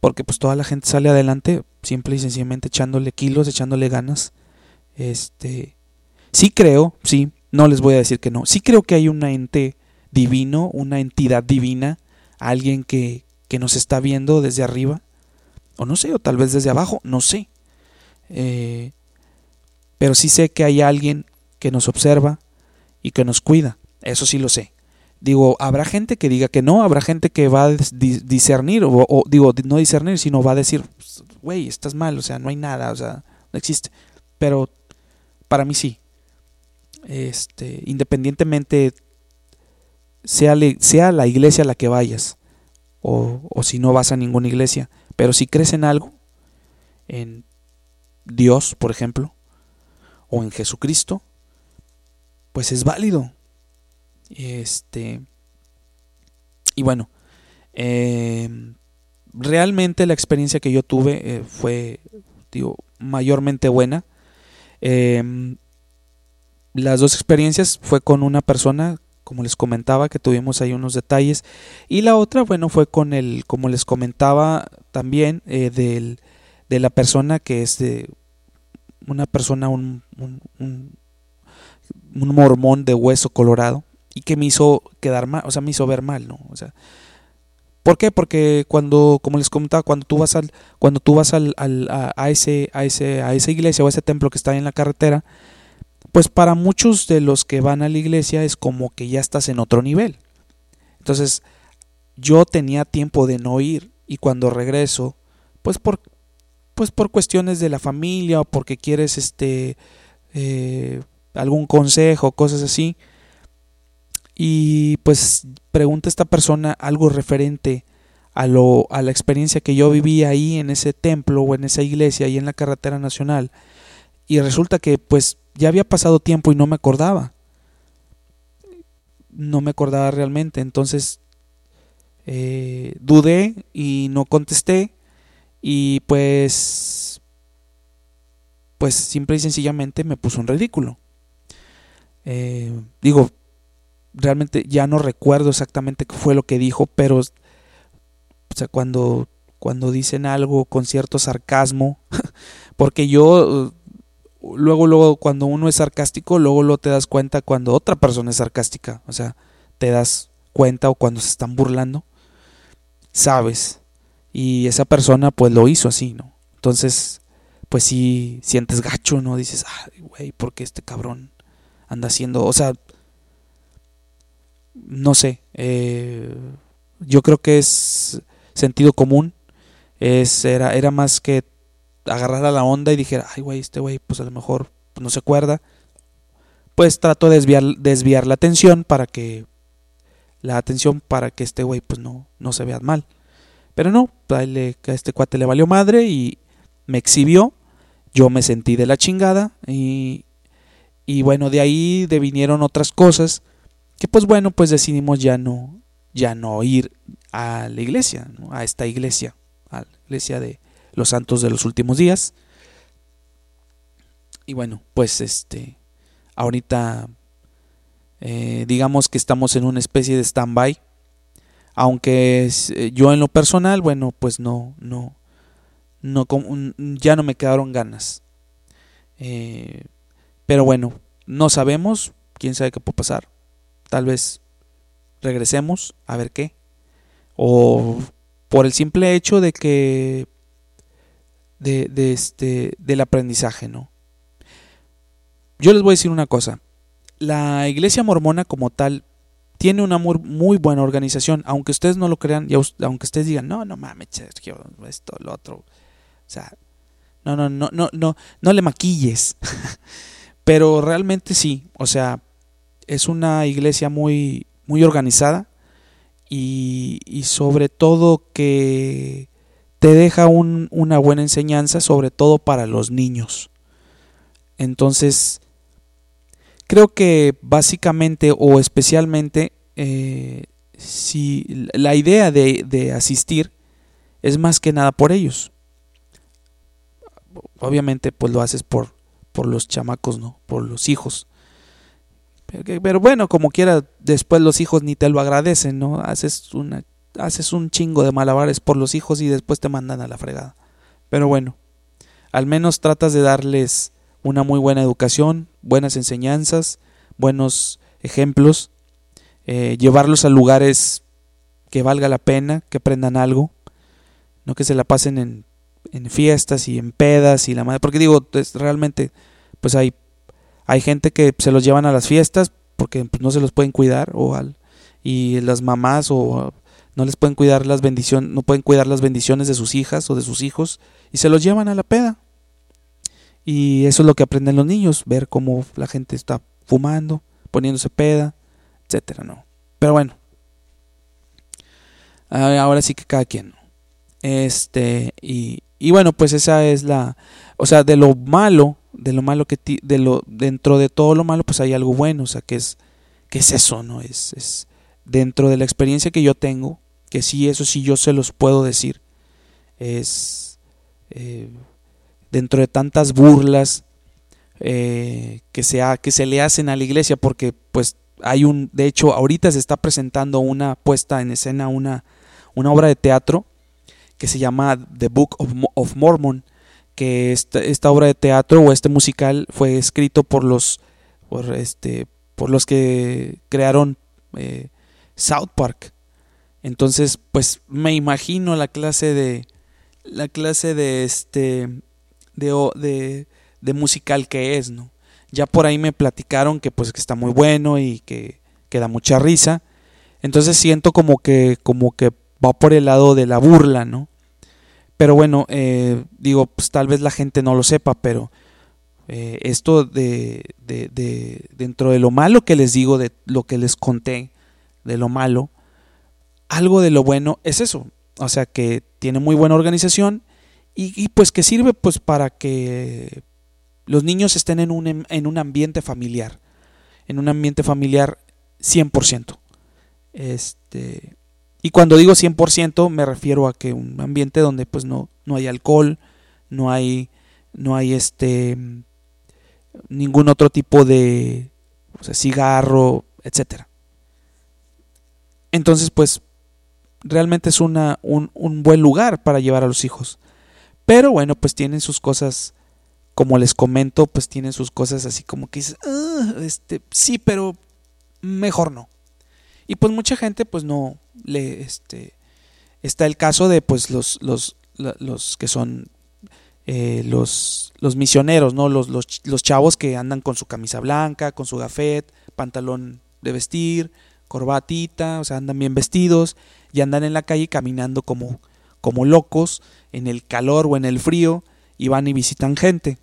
porque pues toda la gente sale adelante simple y sencillamente echándole kilos, echándole ganas. Este, Sí creo, sí, no les voy a decir que no. Sí creo que hay un ente divino, una entidad divina, alguien que, que nos está viendo desde arriba, o no sé, o tal vez desde abajo, no sé. Eh, pero sí sé que hay alguien que nos observa y que nos cuida, eso sí lo sé. Digo, habrá gente que diga que no, habrá gente que va a discernir, o, o digo, no discernir, sino va a decir, güey, estás mal, o sea, no hay nada, o sea, no existe. Pero para mí sí, este, independientemente sea, sea la iglesia a la que vayas o, o si no vas a ninguna iglesia, pero si crees en algo, en Dios, por ejemplo, o en Jesucristo, pues es válido. Este, y bueno, eh, realmente la experiencia que yo tuve eh, fue, mayormente buena. Eh, las dos experiencias fue con una persona, como les comentaba, que tuvimos ahí unos detalles. Y la otra, bueno, fue con el, como les comentaba también, eh, del, de la persona que es de una persona, un, mormón de hueso colorado, y que me hizo quedar mal, o sea, me hizo ver mal, ¿no? O sea, ¿Por qué? Porque cuando, como les comentaba, cuando tú vas al, cuando tú vas al, al a, a, ese, a ese, a esa iglesia o a ese templo que está ahí en la carretera, pues para muchos de los que van a la iglesia es como que ya estás en otro nivel. Entonces, yo tenía tiempo de no ir y cuando regreso, pues por pues por cuestiones de la familia o porque quieres este eh, algún consejo, cosas así. Y pues pregunta esta persona algo referente a, lo, a la experiencia que yo viví ahí en ese templo o en esa iglesia y en la carretera nacional. Y resulta que pues ya había pasado tiempo y no me acordaba. No me acordaba realmente. Entonces eh, dudé y no contesté. Y pues pues simple y sencillamente me puso un ridículo. Eh, digo, realmente ya no recuerdo exactamente qué fue lo que dijo, pero o sea, cuando, cuando dicen algo con cierto sarcasmo, porque yo luego, luego, cuando uno es sarcástico, luego, lo te das cuenta cuando otra persona es sarcástica, o sea, te das cuenta o cuando se están burlando, sabes, y esa persona pues lo hizo así, ¿no? Entonces, pues sí sientes gacho, ¿no? Dices, ay, güey, ¿por qué este cabrón anda haciendo? O sea, no sé, eh, yo creo que es sentido común, es, era, era más que agarrar a la onda y dijera, ay, güey, este güey, pues a lo mejor no se acuerda. Pues trato de desviar, desviar la atención para que la atención para que este güey pues no, no se vea mal. Pero no, a, a este cuate le valió madre y me exhibió. Yo me sentí de la chingada y, y bueno, de ahí vinieron otras cosas que pues bueno, pues decidimos ya no, ya no ir a la iglesia, a esta iglesia, a la iglesia de los santos de los últimos días. Y bueno, pues este, ahorita eh, digamos que estamos en una especie de stand-by, aunque eh, yo en lo personal, bueno, pues no, no, no, ya no me quedaron ganas. Eh, pero bueno, no sabemos, quién sabe qué puede pasar. Tal vez regresemos a ver qué. O por el simple hecho de que de, este del aprendizaje, ¿no? Yo les voy a decir una cosa. La iglesia mormona como tal tiene una muy, muy buena organización, aunque ustedes no lo crean, y aunque ustedes digan, no, no mames, esto, lo otro. O sea, no, no, no, no, no, no le maquilles. Pero realmente sí, o sea, es una iglesia muy, muy organizada y, y sobre todo que te deja un, una buena enseñanza, sobre todo para los niños. Entonces, creo que básicamente o especialmente, eh, si la idea de, asistir es más que nada por ellos. Obviamente, pues lo haces por, por los chamacos, ¿no? Por los hijos. Pero, bueno, como quiera, después los hijos ni te lo agradecen, ¿no? Haces una haces un chingo de malabares por los hijos y después te mandan a la fregada. Pero bueno, al menos tratas de darles una muy buena educación, buenas enseñanzas, buenos ejemplos, eh, llevarlos a lugares que valga la pena, que aprendan algo, no que se la pasen en, fiestas y en pedas y la madre, porque digo, es, realmente, pues hay, hay gente que se los llevan a las fiestas porque pues, no se los pueden cuidar o al, y las mamás o no les pueden cuidar las bendiciones, no pueden cuidar las bendiciones de sus hijas o de sus hijos y se los llevan a la peda. Y eso es lo que aprenden los niños, ver cómo la gente está fumando, poniéndose peda, etcétera, no. Pero bueno. Ah, ahora sí que cada quien. Este y, y bueno, pues esa es la o sea, de lo malo, de lo malo que de lo dentro de todo lo malo pues hay algo bueno, o sea, que es que es eso, ¿no? Es es dentro de la experiencia que yo tengo, que sí, eso sí yo se los puedo decir, es eh, dentro de tantas burlas eh, que, se que se le hacen a la iglesia, porque pues hay un, de hecho ahorita se está presentando una puesta en escena, una, una obra de teatro que se llama The Book of, Mormon, que esta, esta, obra de teatro o este musical fue escrito por los, por este, por los que crearon eh, South Park. Entonces, pues me imagino la clase de la clase de este de, de, de musical que es, ¿no? Ya por ahí me platicaron que pues que está muy bueno y que, que da mucha risa. Entonces siento como que como que va por el lado de la burla, ¿no? Pero bueno, eh, digo, pues tal vez la gente no lo sepa, pero eh, esto de, de, de, dentro de lo malo que les digo, de lo que les conté, de lo malo, algo de lo bueno es eso. O sea que tiene muy buena organización y, pues que sirve pues para que los niños estén en un, en un ambiente familiar. En un ambiente familiar 100%. Este, y cuando digo 100% me refiero a que un ambiente donde pues no, no hay alcohol, no hay, no hay este, ningún otro tipo de o sea, cigarro, etcétera. Entonces pues realmente es una, un, un, buen lugar para llevar a los hijos. Pero bueno, pues tienen sus cosas, como les comento, pues tienen sus cosas así como que dices, ah, este, sí, pero mejor no. Y pues mucha gente pues no le, este, está el caso de pues los, los, los que son eh, los, los misioneros, ¿no? Los, los, los chavos que andan con su camisa blanca, con su gafet, pantalón de vestir, corbatita, o sea, andan bien vestidos y andan en la calle caminando como, como locos en el calor o en el frío y van y visitan gente.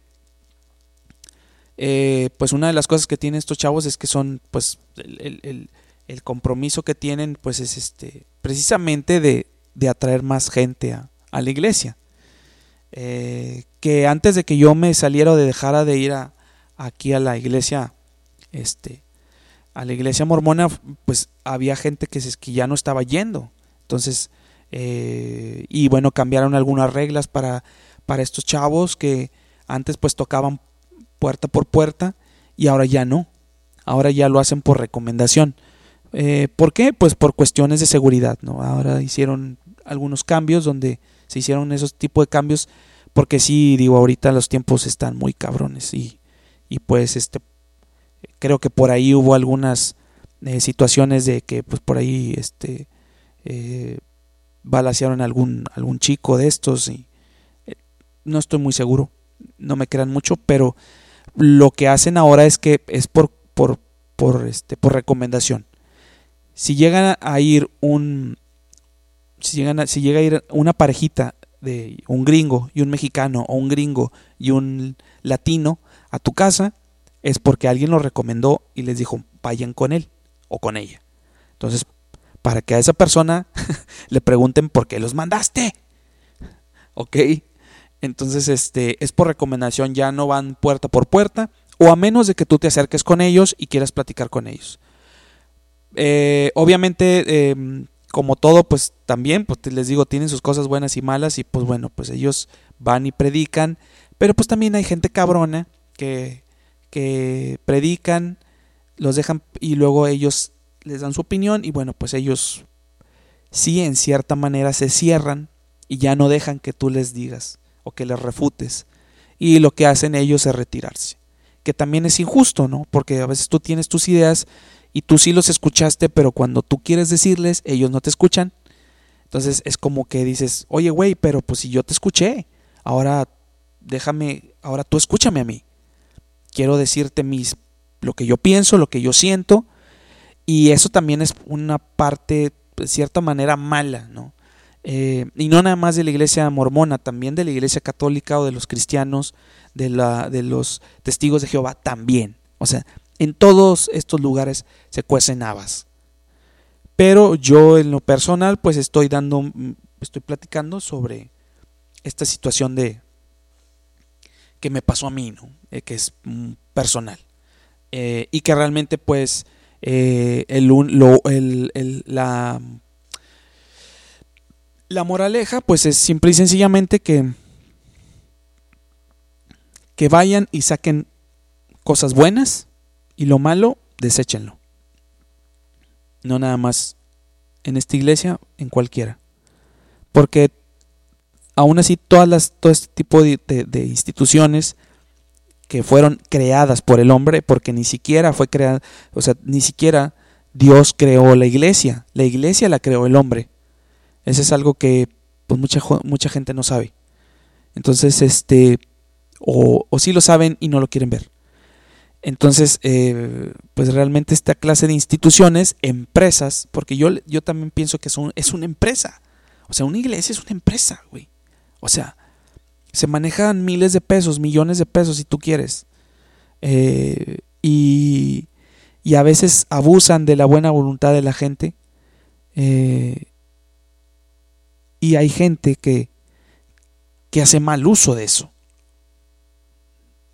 Eh, pues una de las cosas que tienen estos chavos es que son, pues, el, el, el compromiso que tienen, pues, es este, precisamente de, de atraer más gente a, a la iglesia. Eh, que antes de que yo me saliera o de dejara de ir aquí a la iglesia, este, a la iglesia mormona, pues había gente que, se, que ya no estaba yendo. Entonces, eh, y bueno, cambiaron algunas reglas para, para estos chavos que antes pues tocaban puerta por puerta y ahora ya no. Ahora ya lo hacen por recomendación. Eh, ¿Por qué? Pues por cuestiones de seguridad, ¿no? Ahora hicieron algunos cambios donde se hicieron esos tipos de cambios porque sí, digo, ahorita los tiempos están muy cabrones y, y pues este creo que por ahí hubo algunas eh, situaciones de que pues por ahí este eh, balacearon algún algún chico de estos y eh, no estoy muy seguro no me crean mucho pero lo que hacen ahora es que es por por por este por recomendación. Si llegan a ir un si llegan si llega a ir una parejita de un gringo y un mexicano o un gringo y un latino a tu casa es porque alguien lo recomendó y les dijo vayan con él o con ella. Entonces, para que a esa persona le pregunten por qué los mandaste. ¿Ok? Entonces, este es por recomendación, ya no van puerta por puerta, o a menos de que tú te acerques con ellos y quieras platicar con ellos. Eh, obviamente, eh, como todo, pues también, pues les digo, tienen sus cosas buenas y malas, y pues bueno, pues ellos van y predican, pero pues también hay gente cabrona que, que predican, los dejan y luego ellos les dan su opinión y bueno, pues ellos sí en cierta manera se cierran y ya no dejan que tú les digas o que les refutes. Y lo que hacen ellos es retirarse. Que también es injusto, ¿no? Porque a veces tú tienes tus ideas y tú sí los escuchaste, pero cuando tú quieres decirles, ellos no te escuchan. Entonces es como que dices, oye, güey, pero pues si yo te escuché, ahora déjame, ahora tú escúchame a mí. Quiero decirte mis, lo que yo pienso, lo que yo siento, y eso también es una parte, de cierta manera, mala, ¿no? Eh, y no nada más de la iglesia mormona, también de la iglesia católica o de los cristianos, de, la, de los testigos de Jehová, también. O sea, en todos estos lugares se cuecen habas. Pero yo en lo personal pues estoy dando, estoy platicando sobre esta situación de que me pasó a mí, ¿no? Eh, que es personal. Eh, y que realmente pues eh, el, lo, la, la moraleja pues es simple y sencillamente que, que vayan y saquen cosas buenas y lo malo, deséchenlo. No nada más en esta iglesia, en cualquiera. Porque aún así todas las, todo este tipo de, de, instituciones que fueron creadas por el hombre, porque ni siquiera fue creada, o sea, ni siquiera Dios creó la iglesia, la iglesia la creó el hombre. Eso es algo que pues mucha, mucha gente no sabe. Entonces, este, o, o sí lo saben y no lo quieren ver. Entonces, eh, pues realmente esta clase de instituciones, empresas, porque yo, yo también pienso que es, un, es una empresa. O sea, una iglesia es una empresa, güey. O sea, se manejan miles de pesos, millones de pesos si tú quieres. Eh, y, y, a veces abusan de la buena voluntad de la gente. Eh, y hay gente que, que hace mal uso de eso.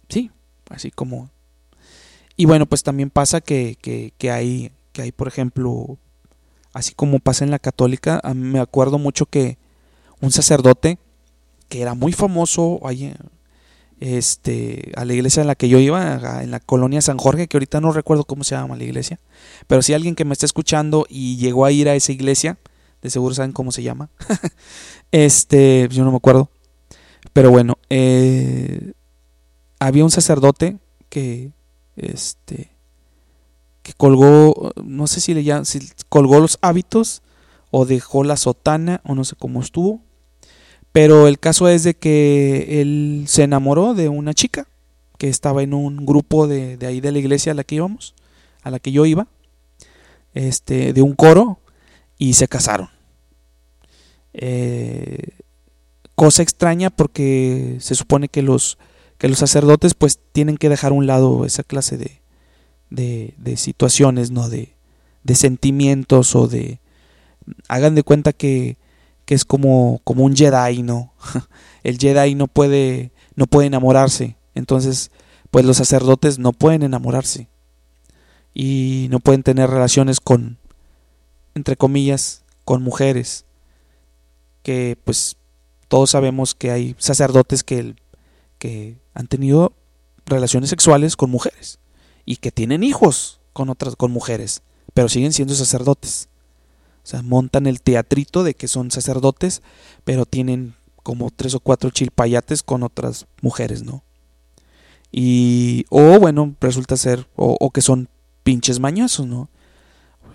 Sí, así como... Y bueno, pues también pasa que, que, que hay, que hay, por ejemplo, así como pasa en la católica, me acuerdo mucho que un sacerdote que era muy famoso ahí, este, a la iglesia en la que yo iba, en la colonia San Jorge, que ahorita no recuerdo cómo se llama la iglesia, pero si alguien que me está escuchando y llegó a ir a esa iglesia, de seguro saben cómo se llama, este, yo no me acuerdo, pero bueno, eh, había un sacerdote que, este, que colgó, no sé si le llaman, si colgó los hábitos o dejó la sotana o no sé cómo estuvo, pero el caso es de que él se enamoró de una chica que estaba en un grupo de, ahí de la iglesia a la que íbamos, a la que yo iba, este, de un coro, y se casaron. Eh, cosa extraña porque se supone que los, que los sacerdotes pues tienen que dejar a un lado esa clase de, de, de situaciones, ¿no? De, de sentimientos o de... Hagan de cuenta que que es como, como un Jedi, ¿no? El Jedi no puede, no puede enamorarse. Entonces, pues los sacerdotes no pueden enamorarse. Y no pueden tener relaciones con, entre comillas, con mujeres. Que pues todos sabemos que hay sacerdotes que, que han tenido relaciones sexuales con mujeres. Y que tienen hijos con otras, con mujeres. Pero siguen siendo sacerdotes. O sea, montan el teatrito de que son sacerdotes, pero tienen como tres o cuatro chilpayates con otras mujeres, ¿no? Y, o bueno, resulta ser, o, que son pinches mañosos, ¿no?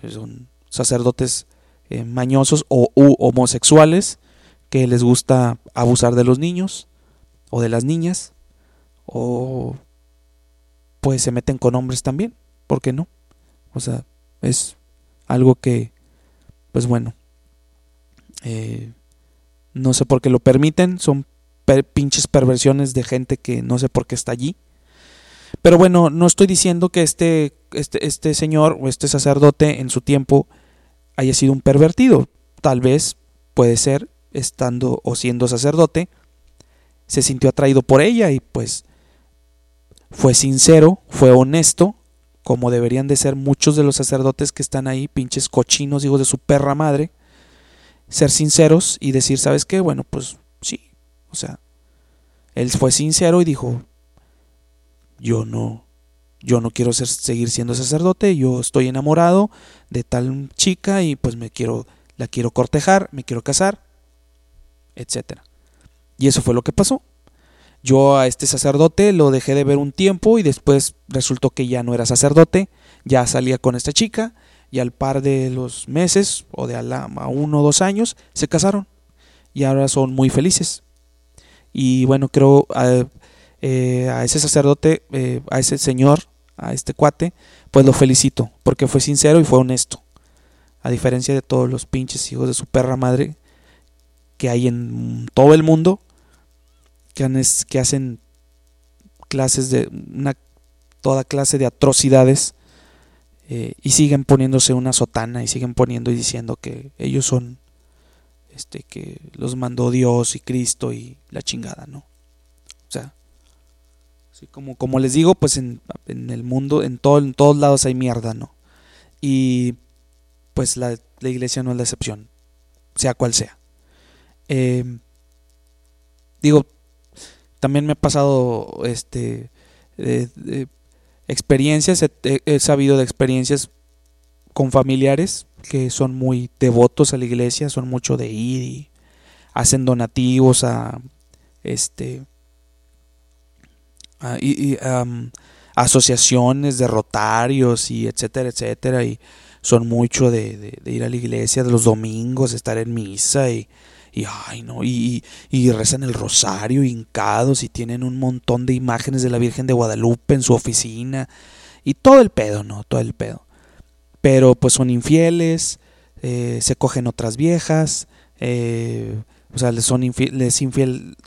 Son sacerdotes eh, mañosos o homosexuales que les gusta abusar de los niños o de las niñas, o pues se meten con hombres también, ¿por qué no? O sea, es algo que pues bueno, eh, no sé por qué lo permiten, son pinches perversiones de gente que no sé por qué está allí. Pero bueno, no estoy diciendo que este, este, este señor o este sacerdote en su tiempo haya sido un pervertido. Tal vez puede ser, estando o siendo sacerdote, se sintió atraído por ella y pues fue sincero, fue honesto como deberían de ser muchos de los sacerdotes que están ahí, pinches cochinos, hijos de su perra madre, ser sinceros y decir, ¿sabes qué? Bueno, pues sí, o sea, él fue sincero y dijo, yo no, yo no quiero seguir siendo sacerdote, yo estoy enamorado de tal chica y pues me quiero, la quiero cortejar, me quiero casar, etcétera. Y eso fue lo que pasó. Yo a este sacerdote lo dejé de ver un tiempo y después resultó que ya no era sacerdote, ya salía con esta chica y al par de los meses o de a, uno o dos años se casaron y ahora son muy felices. Y bueno, creo a, eh, a ese sacerdote, eh, a ese señor, a este cuate, pues lo felicito porque fue sincero y fue honesto. A diferencia de todos los pinches hijos de su perra madre que hay en todo el mundo, que, hacen clases de una, toda clase de atrocidades eh, y siguen poniéndose una sotana y siguen poniendo y diciendo que ellos son este que los mandó Dios y Cristo y la chingada, ¿no? O sea, como, les digo, pues en, en el mundo, en, todo, en todos lados hay mierda, ¿no? Y pues la, la iglesia no es la excepción, sea cual sea. Eh, digo, también me ha pasado este experiencias, he, sabido de experiencias con familiares que son muy devotos a la iglesia, son mucho de ir y hacen donativos a este y, asociaciones de rotarios y etcétera, etcétera, y son mucho de, de, ir a la iglesia de los domingos, estar en misa y y ay no, y, y rezan el rosario hincados y tienen un montón de imágenes de la Virgen de Guadalupe en su oficina y todo el pedo, ¿no? Todo el pedo. Pero pues son infieles, eh, se cogen otras viejas, eh, o sea, les son, les infiel,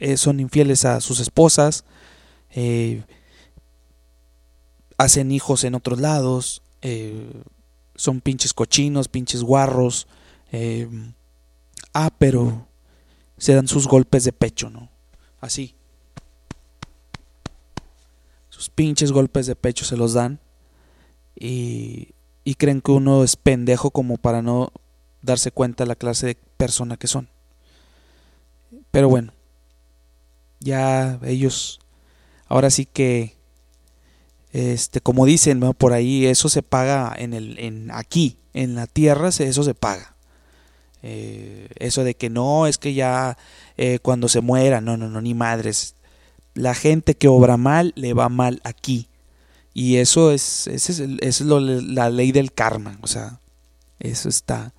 eh, son infieles a sus esposas, hacen hijos en otros lados, son pinches cochinos, pinches guarros. Ah, pero se dan sus golpes de pecho, ¿no? Así. Sus pinches golpes de pecho se los dan. Y, creen que uno es pendejo como para no darse cuenta la clase de persona que son. Pero bueno, ya ellos, ahora sí que, este, como dicen ¿no? por ahí, eso se paga en el, en aquí, en la tierra, eso se paga. Eh, eso de que no, es que ya eh, cuando se muera, no, no, no, ni madres. La gente que obra mal le va mal aquí. Y eso es, es, es lo, la ley del karma. O sea, eso está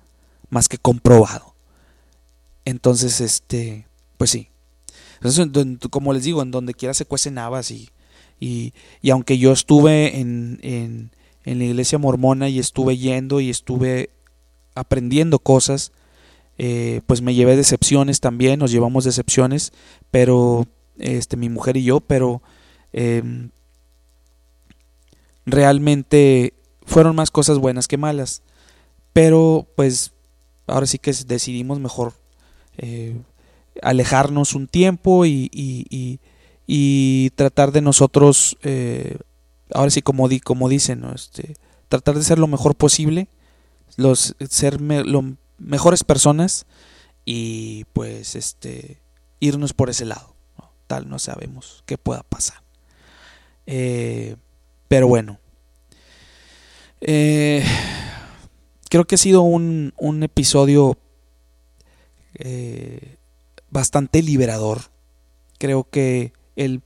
más que comprobado. Entonces, este, pues sí. Entonces, como les digo, en donde quiera se cuecen habas y, y, y aunque yo estuve en, en, en, la iglesia mormona y estuve yendo y estuve aprendiendo cosas, eh, pues me llevé decepciones también, nos llevamos decepciones, pero este, mi mujer y yo, pero eh, realmente fueron más cosas buenas que malas. Pero pues ahora sí que decidimos mejor eh, alejarnos un tiempo y, y, y, tratar de nosotros, eh, ahora sí como, di, como dicen, este, tratar de ser lo mejor posible, los, ser me, lo, mejores personas y pues este irnos por ese lado. Tal no sabemos qué pueda pasar. Eh, pero bueno. Eh, creo que ha sido un, un episodio eh, bastante liberador. Creo que el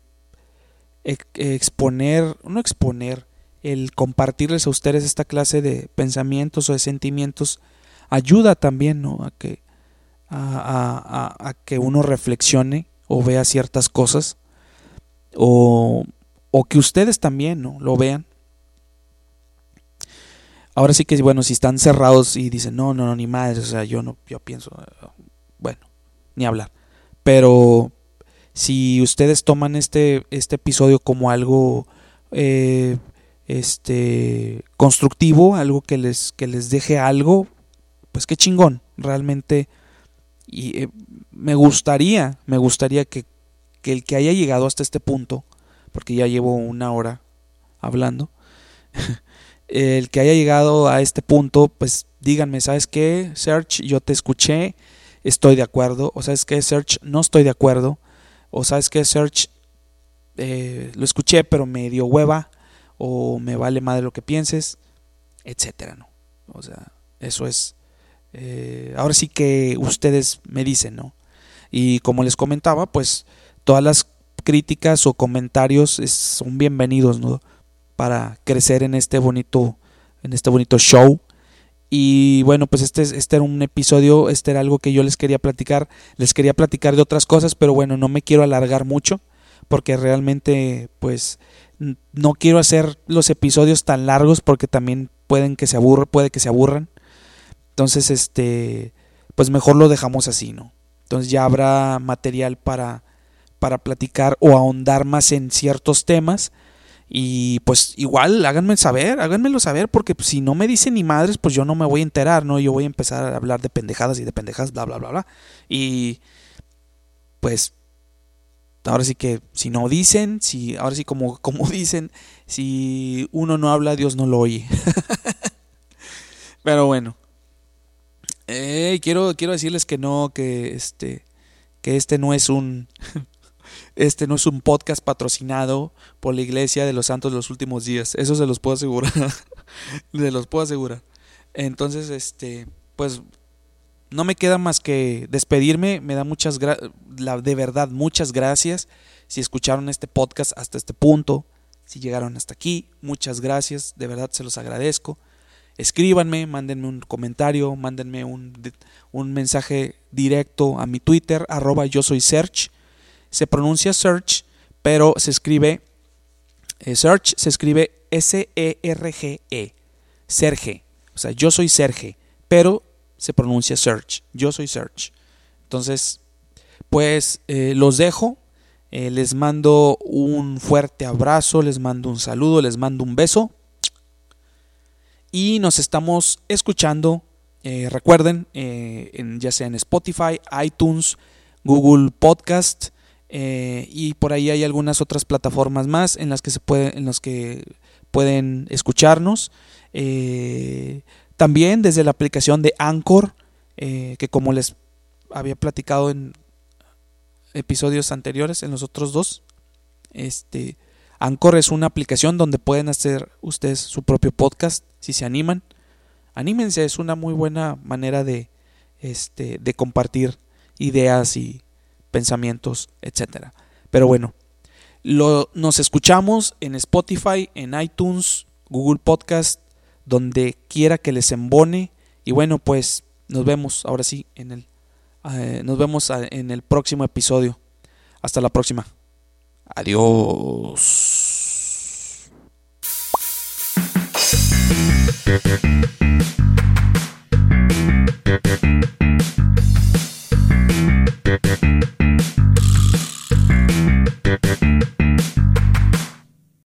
exponer, no exponer, el compartirles a ustedes esta clase de pensamientos o de sentimientos ayuda también ¿no? a, que, a, a, a, que uno reflexione o vea ciertas cosas o, o que ustedes también ¿no? lo vean ahora sí que bueno, si están cerrados y dicen, no, no, no, ni madre, o sea, yo no, yo pienso, bueno, ni hablar. Pero si ustedes toman este, este episodio como algo eh, este constructivo, algo que les, que les deje algo, pues qué chingón, realmente. Y eh, me gustaría, me gustaría que, que el que haya llegado hasta este punto, porque ya llevo una hora hablando, el que haya llegado a este punto, pues díganme, ¿sabes qué, Search? Yo te escuché, estoy de acuerdo, o sabes qué, Search, no estoy de acuerdo, o sabes qué, Search, eh, lo escuché, pero me dio hueva, o me vale de lo que pienses, etcétera, ¿no? O sea, eso es. Eh, ahora sí que ustedes me dicen, ¿no? Y como les comentaba, pues todas las críticas o comentarios son bienvenidos, ¿no? para crecer en este bonito, en este bonito show. Y bueno, pues este, este era un episodio, este era algo que yo les quería platicar. Les quería platicar de otras cosas, pero bueno, no me quiero alargar mucho porque realmente pues no quiero hacer los episodios tan largos porque también pueden que se aburran, puede que se aburran. Entonces, este, pues mejor lo dejamos así, ¿no? Entonces ya habrá material para para platicar o ahondar más en ciertos temas y pues igual háganme saber, háganmelo saber, porque si no me dicen ni madres, pues yo no me voy a enterar, ¿no? Yo voy a empezar a hablar de pendejadas y de pendejadas, bla, bla, bla, bla. Y pues ahora sí que si no dicen, si ahora sí como, como dicen, si uno no habla, Dios no lo oye. Pero bueno. Quiero, quiero decirles que no, que este, que este no es un este no es un podcast patrocinado por la Iglesia de los Santos de los Últimos Días. Eso se los puedo asegurar. se los puedo asegurar. Entonces, este, pues no me queda más que despedirme. Me da muchas de verdad muchas gracias si escucharon este podcast hasta este punto, si llegaron hasta aquí, muchas gracias, de verdad se los agradezco. Escríbanme, mándenme un comentario, mándenme un, un mensaje directo a mi Twitter, arroba yo soy Search se pronuncia search, pero se escribe eh, search, se escribe S-E-R-G-E, -E, Serge. O sea, yo soy Serge, pero se pronuncia search, yo soy search. Entonces, pues eh, los dejo. Eh, les mando un fuerte abrazo, les mando un saludo, les mando un beso. Y nos estamos escuchando, eh, recuerden, eh, ya sea en Spotify, iTunes, Google Podcast y por ahí hay algunas otras plataformas más en las que se puede, en las que pueden escucharnos. también desde la aplicación de Anchor, que como les había platicado en episodios anteriores, en los otros dos. Este, Anchor es una aplicación donde pueden hacer ustedes su propio podcast si se animan. Anímense, es una muy buena manera de, este, de compartir ideas y pensamientos, etcétera. Pero bueno, lo, nos escuchamos en Spotify, en iTunes, Google Podcast, donde quiera que les embone. Y bueno, pues nos vemos ahora sí en el eh, nos vemos en el próximo episodio. Hasta la próxima. Adiós.